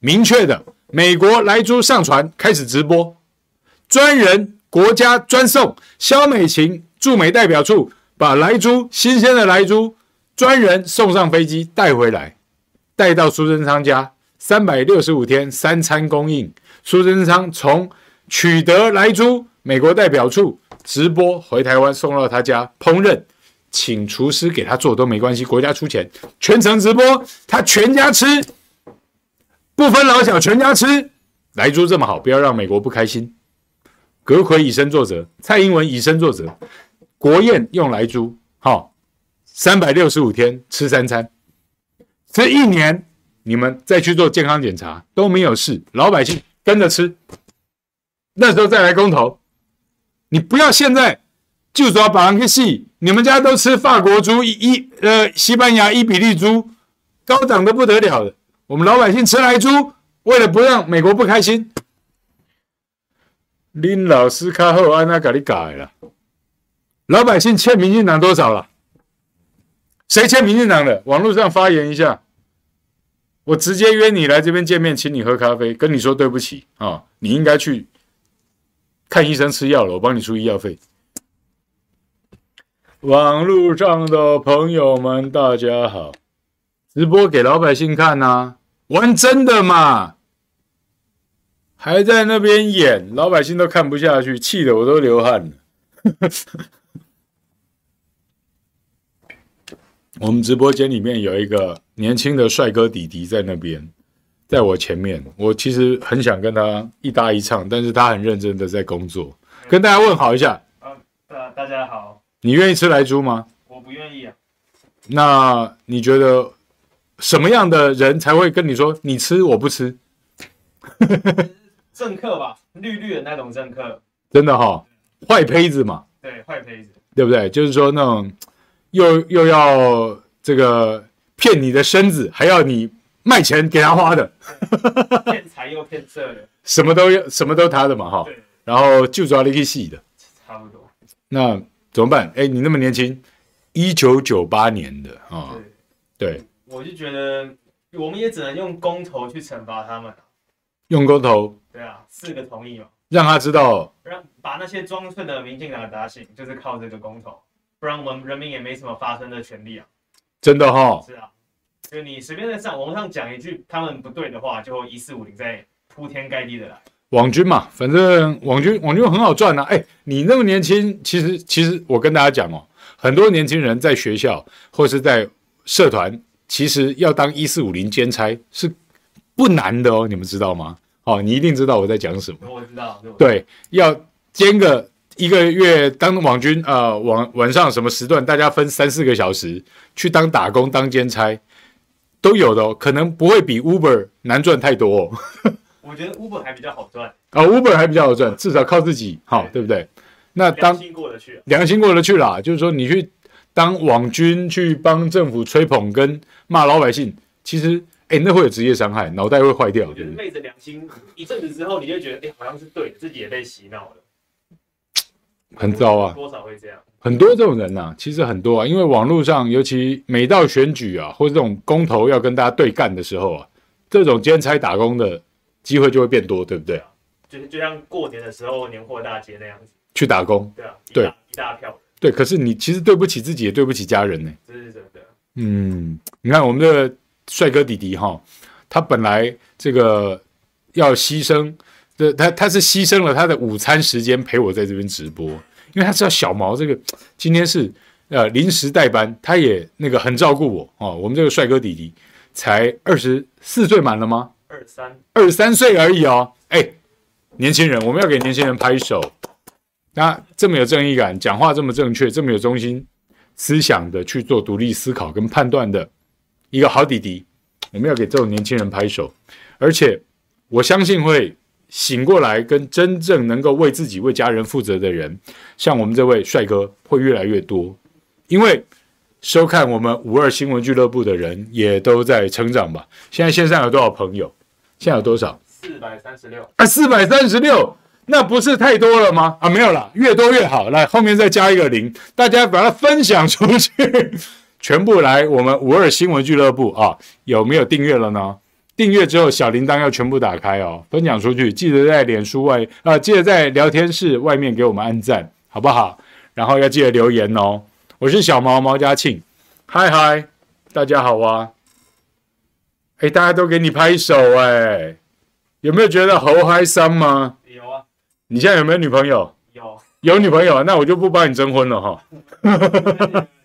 明确的？美国莱猪上船开始直播，专人国家专送，萧美琴驻美代表处把莱猪新鲜的莱猪专人送上飞机带回来，带到苏贞昌家，三百六十五天三餐供应。苏贞昌从取得莱猪，美国代表处直播回台湾，送到他家烹饪，请厨师给他做都没关系，国家出钱，全程直播，他全家吃，不分老小，全家吃。莱猪这么好，不要让美国不开心。阁揆以身作则，蔡英文以身作则，国宴用莱猪，好，三百六十五天吃三餐，这一年你们再去做健康检查都没有事，老百姓。跟着吃，那时候再来公投，你不要现在就说把人给戏。你们家都吃法国猪一呃西班牙伊比利猪，高档的不得了的。我们老百姓吃莱猪，为了不让美国不开心，林老师卡后安娜给你改了。老百姓欠民进党多少了？谁欠民进党的？网络上发言一下。我直接约你来这边见面，请你喝咖啡，跟你说对不起啊、你应该去看医生吃药了，我帮你出医药费。网络上的朋友们，大家好，直播给老百姓看呐、玩真的嘛？还在那边演，老百姓都看不下去，气得我都流汗了。*laughs* 我们直播间里面有一个年轻的帅哥弟弟在那边，在我前面。我其实很想跟他一搭一唱，但是他很认真的在工作。跟大家问好一下。啊，大家好。你愿意吃莱猪吗？我不愿意啊。那你觉得什么样的人才会跟你说你吃我不吃？*laughs* 政客吧，绿绿的那种政客，真的哈、哦，坏胚子嘛。对，坏胚子，对不对？就是说那种又又要这个骗你的身子，还要你卖钱给他花的，骗财又骗色的，*laughs* 什么都要，什么都他的嘛哈。对然后就抓了一个戏的，差不多。那怎么办？哎，你那么年轻，一九九八年的啊，哦、对，对我就觉得我们也只能用公投去惩罚他们。用公投？对啊，四个同意嘛。让他知道，让把那些装睡的民进党打醒，就是靠这个公投，不然我们人民也没什么发声的权利啊。真的哈、哦？是啊，就你随便在上网上讲一句他们不对的话，就会一四五零在铺天盖地的来。网军嘛，反正网军网军很好赚呐、啊。哎，你那么年轻，其实其实我跟大家讲哦，很多年轻人在学校或是在社团，其实要当一四五零兼差是不难的哦，你们知道吗？哦，你一定知道我在讲什么。我知道。对，要兼个一个月当网军，呃，晚晚上什么时段，大家分三四个小时去当打工、当兼差，都有的哦。可能不会比 Uber 难赚太多哦。*laughs* 我觉得 Uber 还比较好赚。啊、哦、Uber 还比较好赚，至少靠自己，好对，对不对？那当良心过得去，良心过得去啦。就是说，你去当网军，去帮政府吹捧跟骂老百姓，其实。哎，那会有职业伤害，脑袋会坏掉。我觉得昧着良心一阵子之后，你就觉得，哎，好像是对的，自己也被洗脑了，很糟啊。多少会这样？很多这种人呐、啊，其实很多啊，因为网络上，尤其每到选举啊，或者这种公投要跟大家对干的时候啊，这种兼差打工的机会就会变多，对不对？就是就像过年的时候年货大街那样子，去打工。对啊，对，一大票。对，可是你其实对不起自己，也对不起家人呢。这是真的。嗯，你看我们的。帅哥弟弟哈，他本来这个要牺牲，这他他是牺牲了他的午餐时间陪我在这边直播，因为他知道小毛这个今天是呃临时代班，他也那个很照顾我哦。我们这个帅哥弟弟才二十四岁满了吗？二三二十三岁而已哦。哎，年轻人，我们要给年轻人拍手。那这么有正义感，讲话这么正确，这么有中心思想的去做独立思考跟判断的。一个好弟弟，我们要给这种年轻人拍手，而且我相信会醒过来，跟真正能够为自己、为家人负责的人，像我们这位帅哥会越来越多。因为收看我们五二新闻俱乐部的人也都在成长吧？现在线上有多少朋友？现在有多少？四百三十六。啊，四百三十六，那不是太多了吗？啊，没有了，越多越好。来，后面再加一个零，大家把它分享出去。全部来我们五二新闻俱乐部啊！有没有订阅了呢？订阅之后小铃铛要全部打开哦，分享出去，记得在脸书外啊、呃，记得在聊天室外面给我们按赞，好不好？然后要记得留言哦。我是小毛毛家庆，嗨嗨，大家好啊！哎，大家都给你拍手哎，有没有觉得好嗨森吗？有啊。你现在有没有女朋友？有。有女朋友，那我就不帮你征婚了哈。*laughs* *laughs* *laughs*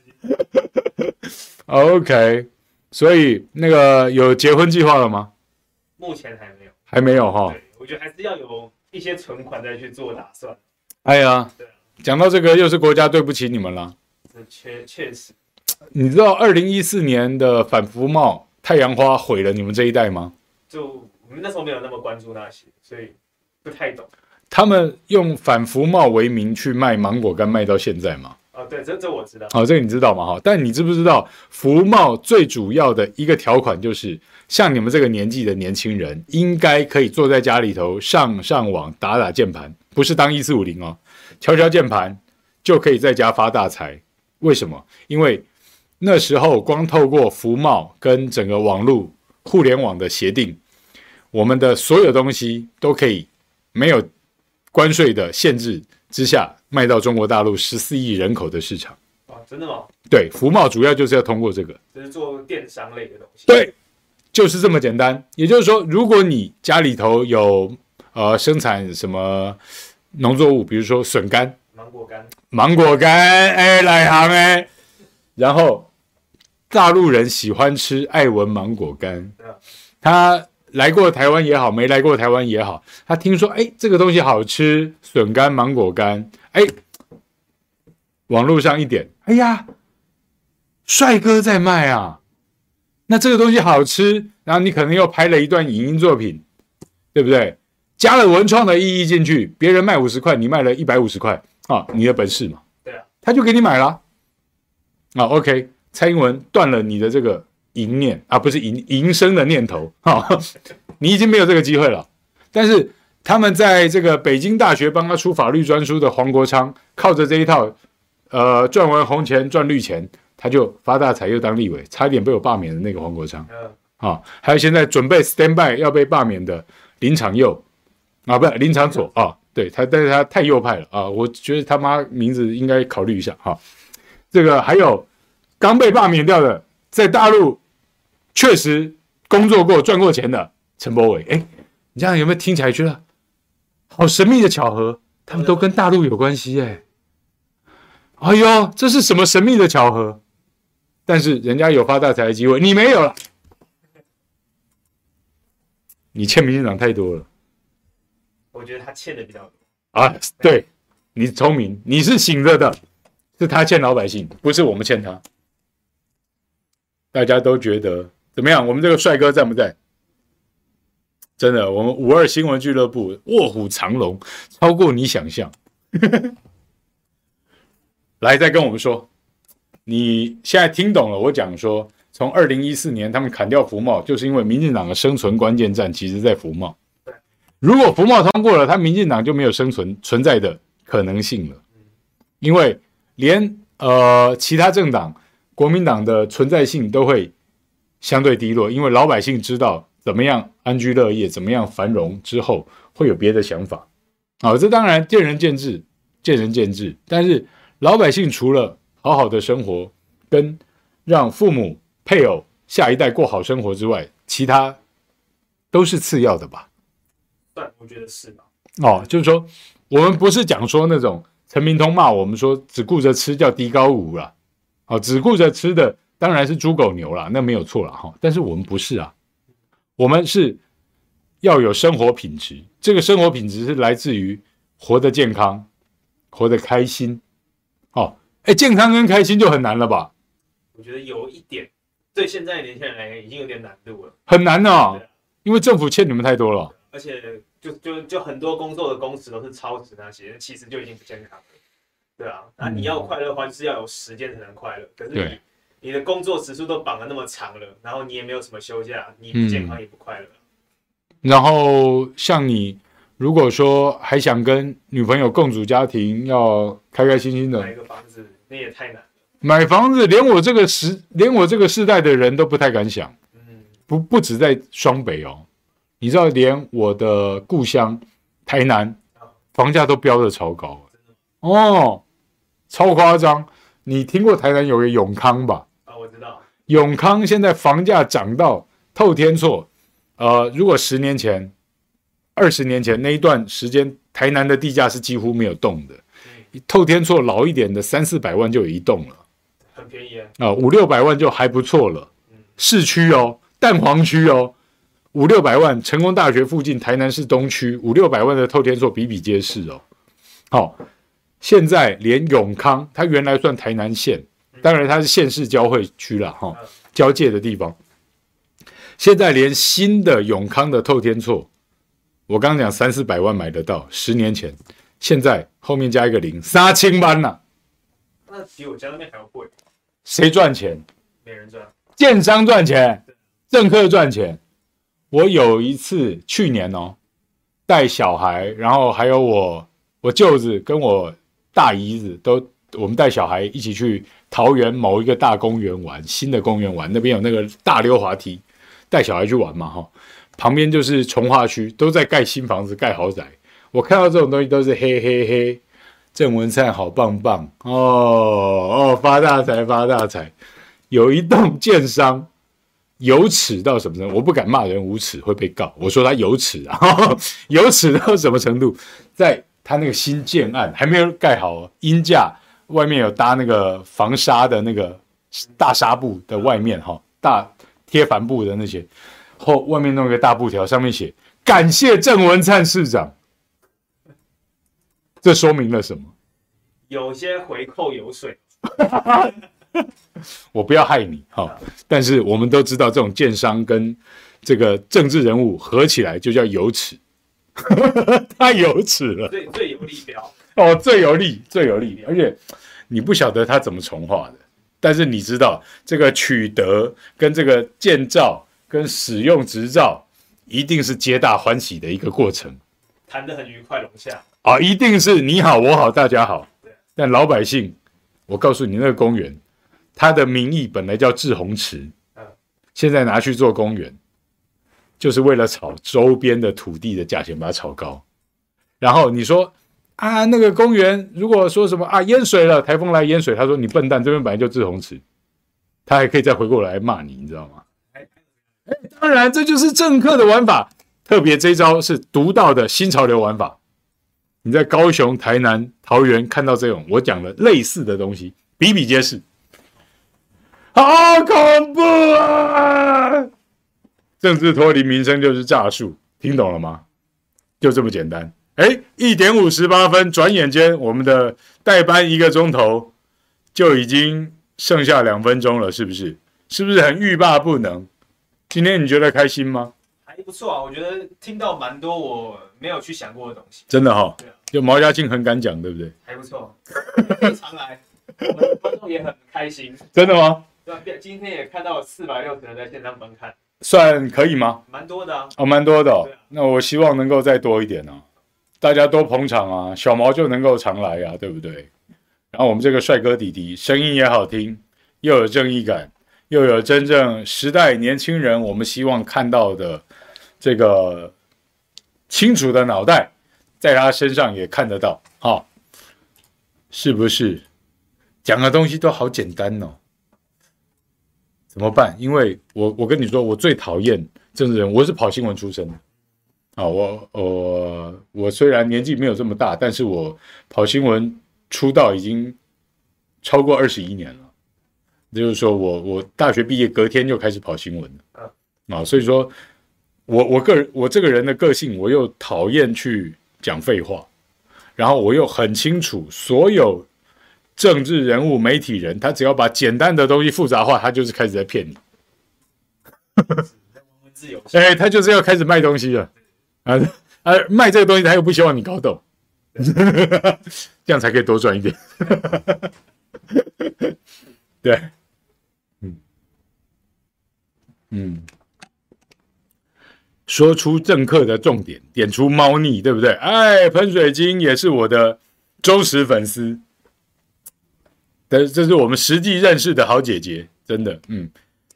*laughs* OK，所以那个有结婚计划了吗？目前还没有，还没有哈。对，我觉得还是要有一些存款再去做打算。哎呀，对，讲到这个又是国家对不起你们了。确确实，你知道二零一四年的反服贸太阳花毁了你们这一代吗？就我们那时候没有那么关注那些，所以不太懂。他们用反服贸为名去卖芒果干，卖到现在吗？哦，对，这这我知道。好、哦，这个你知道吗？哈，但你知不知道服贸最主要的一个条款就是，像你们这个年纪的年轻人，应该可以坐在家里头上上网打打键盘，不是当一四五零哦，敲敲键盘就可以在家发大财。为什么？因为那时候光透过服贸跟整个网络互联网的协定，我们的所有东西都可以没有关税的限制之下。卖到中国大陆十四亿人口的市场啊，真的吗？对，福茂主要就是要通过这个，就是做电商类的东西。对，就是这么简单。也就是说，如果你家里头有呃生产什么农作物，比如说笋干、芒果干、芒果干，哎，来行哎。然后大陆人喜欢吃爱文芒果干，他来过台湾也好，没来过台湾也好，他听说哎这个东西好吃，笋干、芒果干。哎，网络上一点，哎呀，帅哥在卖啊！那这个东西好吃，然后你可能又拍了一段影音作品，对不对？加了文创的意义进去，别人卖五十块，你卖了一百五十块啊，你的本事嘛。对啊，他就给你买了。啊，OK，蔡英文断了你的这个营念啊，不是营营生的念头啊，*laughs* 你已经没有这个机会了。但是他们在这个北京大学帮他出法律专书的黄国昌，靠着这一套，呃，赚完红钱赚绿钱，他就发大财又当立委，差一点被我罢免的那个黄国昌，啊，还有现在准备 stand by 要被罢免的林长佑，啊，不是林长佐啊，对他，但是他太右派了啊，我觉得他妈名字应该考虑一下哈。这个还有刚被罢免掉的，在大陆确实工作过、赚过钱的陈柏伟，哎，你这样有没有听起来觉得好神秘的巧合？他们都跟大陆有关系哎，哎呦，这是什么神秘的巧合？但是人家有发大财的机会，你没有了，你欠民进党太多了。我觉得他欠的比较多啊，对，你聪明，你是醒着的。是他欠老百姓，不是我们欠他。大家都觉得怎么样？我们这个帅哥在不在？真的，我们五二新闻俱乐部卧虎藏龙，超过你想象。*laughs* 来，再跟我们说，你现在听懂了我讲说，从二零一四年他们砍掉服贸，就是因为民进党的生存关键战，其实在服贸。如果服贸通过了，他民进党就没有生存存在的可能性了，因为。连呃其他政党，国民党的存在性都会相对低落，因为老百姓知道怎么样安居乐业，怎么样繁荣之后会有别的想法。好，这当然见仁见智，见仁见智。但是老百姓除了好好的生活，跟让父母、配偶、下一代过好生活之外，其他都是次要的吧？对，我觉得是吧？哦，就是说我们不是讲说那种。陈明通骂我们说：“只顾着吃叫低高五了，哦，只顾着吃的当然是猪狗牛了，那没有错了哈。但是我们不是啊，我们是要有生活品质。这个生活品质是来自于活得健康，活得开心。哦，哎，健康跟开心就很难了吧？我觉得有一点，对现在年轻人来讲已经有点难度了，很难哦，因为政府欠你们太多了，而且。”就就就很多工作的工时都是超时那些，其实就已经不健康了，对啊。那你要快乐，还是要有时间才能快乐。可是你你的工作时数都绑得那么长了，然后你也没有什么休假，你不健康也不快乐。然后像你，如果说还想跟女朋友共组家庭，要开开心心的买一个房子，那也太难了。买房子，连我这个时，连我这个世代的人都不太敢想。嗯，不不止在双北哦。你知道，连我的故乡台南房价都飙得超高哦，超夸张！你听过台南有个永康吧？永康现在房价涨到透天厝，呃，如果十年前、二十年前那一段时间，台南的地价是几乎没有动的。透天厝老一点的三四百万就有一栋了，很便宜啊。啊，五六百万就还不错了。市区哦，蛋黄区哦。五六百万，成功大学附近，台南市东区五六百万的透天厝比比皆是哦。好、哦，现在连永康，它原来算台南县，当然它是县市交汇区了哈，交界的地方。现在连新的永康的透天厝，我刚刚讲三四百万买得到，十年前，现在后面加一个零，杀青班呐。那比我家那边还要贵。谁赚钱？没人赚。建商赚钱，政客赚钱。我有一次去年哦，带小孩，然后还有我我舅子跟我大姨子都，我们带小孩一起去桃园某一个大公园玩，新的公园玩，那边有那个大溜滑梯，带小孩去玩嘛哈，旁边就是重划区，都在盖新房子，盖豪宅。我看到这种东西都是嘿嘿嘿，郑文灿好棒棒哦哦，发大财发大财，有一栋建商。有耻到什么程度？我不敢骂人无耻会被告。我说他有耻啊，*laughs* 有耻到什么程度？在他那个新建案还没有盖好，鹰架外面有搭那个防沙的那个大纱布的外面哈，大贴帆布的那些后外面弄一个大布条，上面写感谢郑文灿市长。这说明了什么？有些回扣有水。*laughs* 我不要害你哈、哦，但是我们都知道，这种建商跟这个政治人物合起来就叫有耻，*laughs* 太有耻了。最最有利标 *laughs* 哦，最有利，最有利，而且你不晓得他怎么重化的，但是你知道这个取得跟这个建造跟使用执照，一定是皆大欢喜的一个过程，谈得很愉快，融洽啊，一定是你好我好大家好。但老百姓，我告诉你，那个公园，它的名义本来叫志洪池，现在拿去做公园，就是为了炒周边的土地的价钱，把它炒高。然后你说啊，那个公园如果说什么啊淹水了，台风来淹水，他说你笨蛋，这边本来就滞洪池，他还可以再回过来骂你，你知道吗？哎，当然这就是政客的玩法，特别这招是独到的新潮流玩法。你在高雄、台南、桃园看到这种我讲的类似的东西，比比皆是，好恐怖啊！政治脱离民生就是诈术，听懂了吗？就这么简单。哎，一点五十八分，转眼间我们的代班一个钟头就已经剩下两分钟了，是不是？是不是很欲罢不能？今天你觉得开心吗？还不错啊，我觉得听到蛮多我没有去想过的东西。真的哈、哦，就毛家庆很敢讲，对不对？还不错，非常来，我们观众也很开心。*laughs* 真的吗？对，今天也看到四百六十人在线上观看，算可以吗？蛮多的啊，哦，蛮多的、哦。那我希望能够再多一点哦，大家多捧场啊，小毛就能够常来呀、啊，对不对？然后我们这个帅哥弟弟声音也好听，又有正义感，又有真正时代年轻人我们希望看到的。这个清楚的脑袋，在他身上也看得到，哈、是不是？讲的东西都好简单哦，怎么办？因为我我跟你说，我最讨厌政治人，我是跑新闻出身的，啊、哦，我我我虽然年纪没有这么大，但是我跑新闻出道已经超过二十一年了，就是说我我大学毕业隔天就开始跑新闻了，啊、哦，所以说。我我个人我这个人的个性，我又讨厌去讲废话，然后我又很清楚，所有政治人物、媒体人，他只要把简单的东西复杂化，他就是开始在骗你。*laughs* 哎，他就是要开始卖东西了啊啊！卖这个东西，他又不希望你搞懂，*laughs* 这样才可以多赚一点。对，嗯嗯。说出政客的重点，点出猫腻，对不对？哎，喷水晶也是我的忠实粉丝，但是这是我们实际认识的好姐姐，真的，嗯，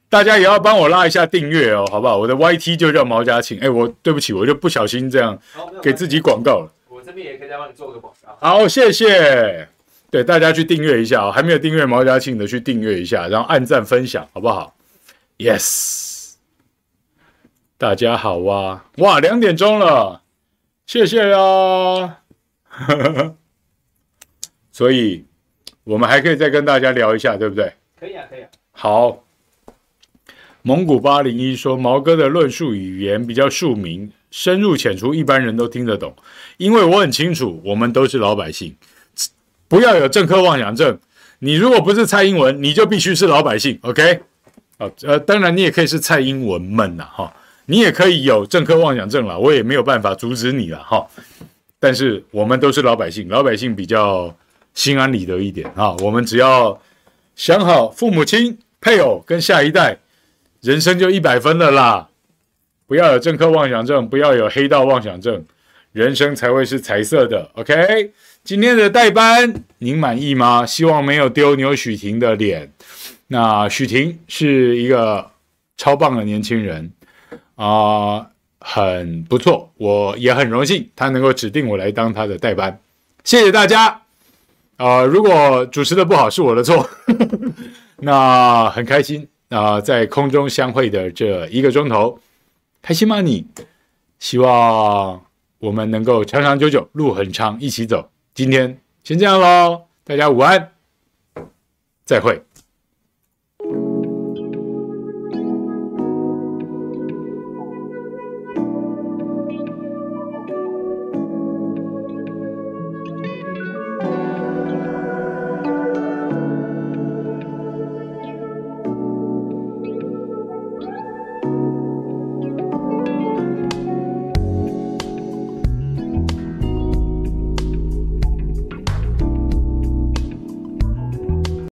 大家也要帮我拉一下订阅哦，好不好？我的 YT 就叫毛家庆，哎，我对不起，我就不小心这样给自己广告了。我这边也可以再帮你做个广告。好，谢谢。对，大家去订阅一下哦，还没有订阅毛家庆的去订阅一下，然后按赞分享，好不好？Yes。大家好啊！哇，两点钟了，谢谢呀。*laughs* 所以，我们还可以再跟大家聊一下，对不对？可以啊，可以啊。好，蒙古八零一说，毛哥的论述语言比较庶民，深入浅出，一般人都听得懂。因为我很清楚，我们都是老百姓，不要有政客妄想症。你如果不是蔡英文，你就必须是老百姓。OK？好，呃，当然你也可以是蔡英文们呐，哈。你也可以有政客妄想症了，我也没有办法阻止你了哈。但是我们都是老百姓，老百姓比较心安理得一点啊。我们只要想好父母亲、配偶跟下一代，人生就一百分了啦。不要有政客妄想症，不要有黑道妄想症，人生才会是彩色的。OK，今天的代班您满意吗？希望没有丢牛许婷的脸。那许婷是一个超棒的年轻人。啊、很不错，我也很荣幸他能够指定我来当他的代班，谢谢大家。啊、呃，如果主持的不好是我的错，*laughs* 那很开心啊、在空中相会的这一个钟头，开心吗你？希望我们能够长长久久，路很长，一起走。今天先这样喽，大家午安，再会。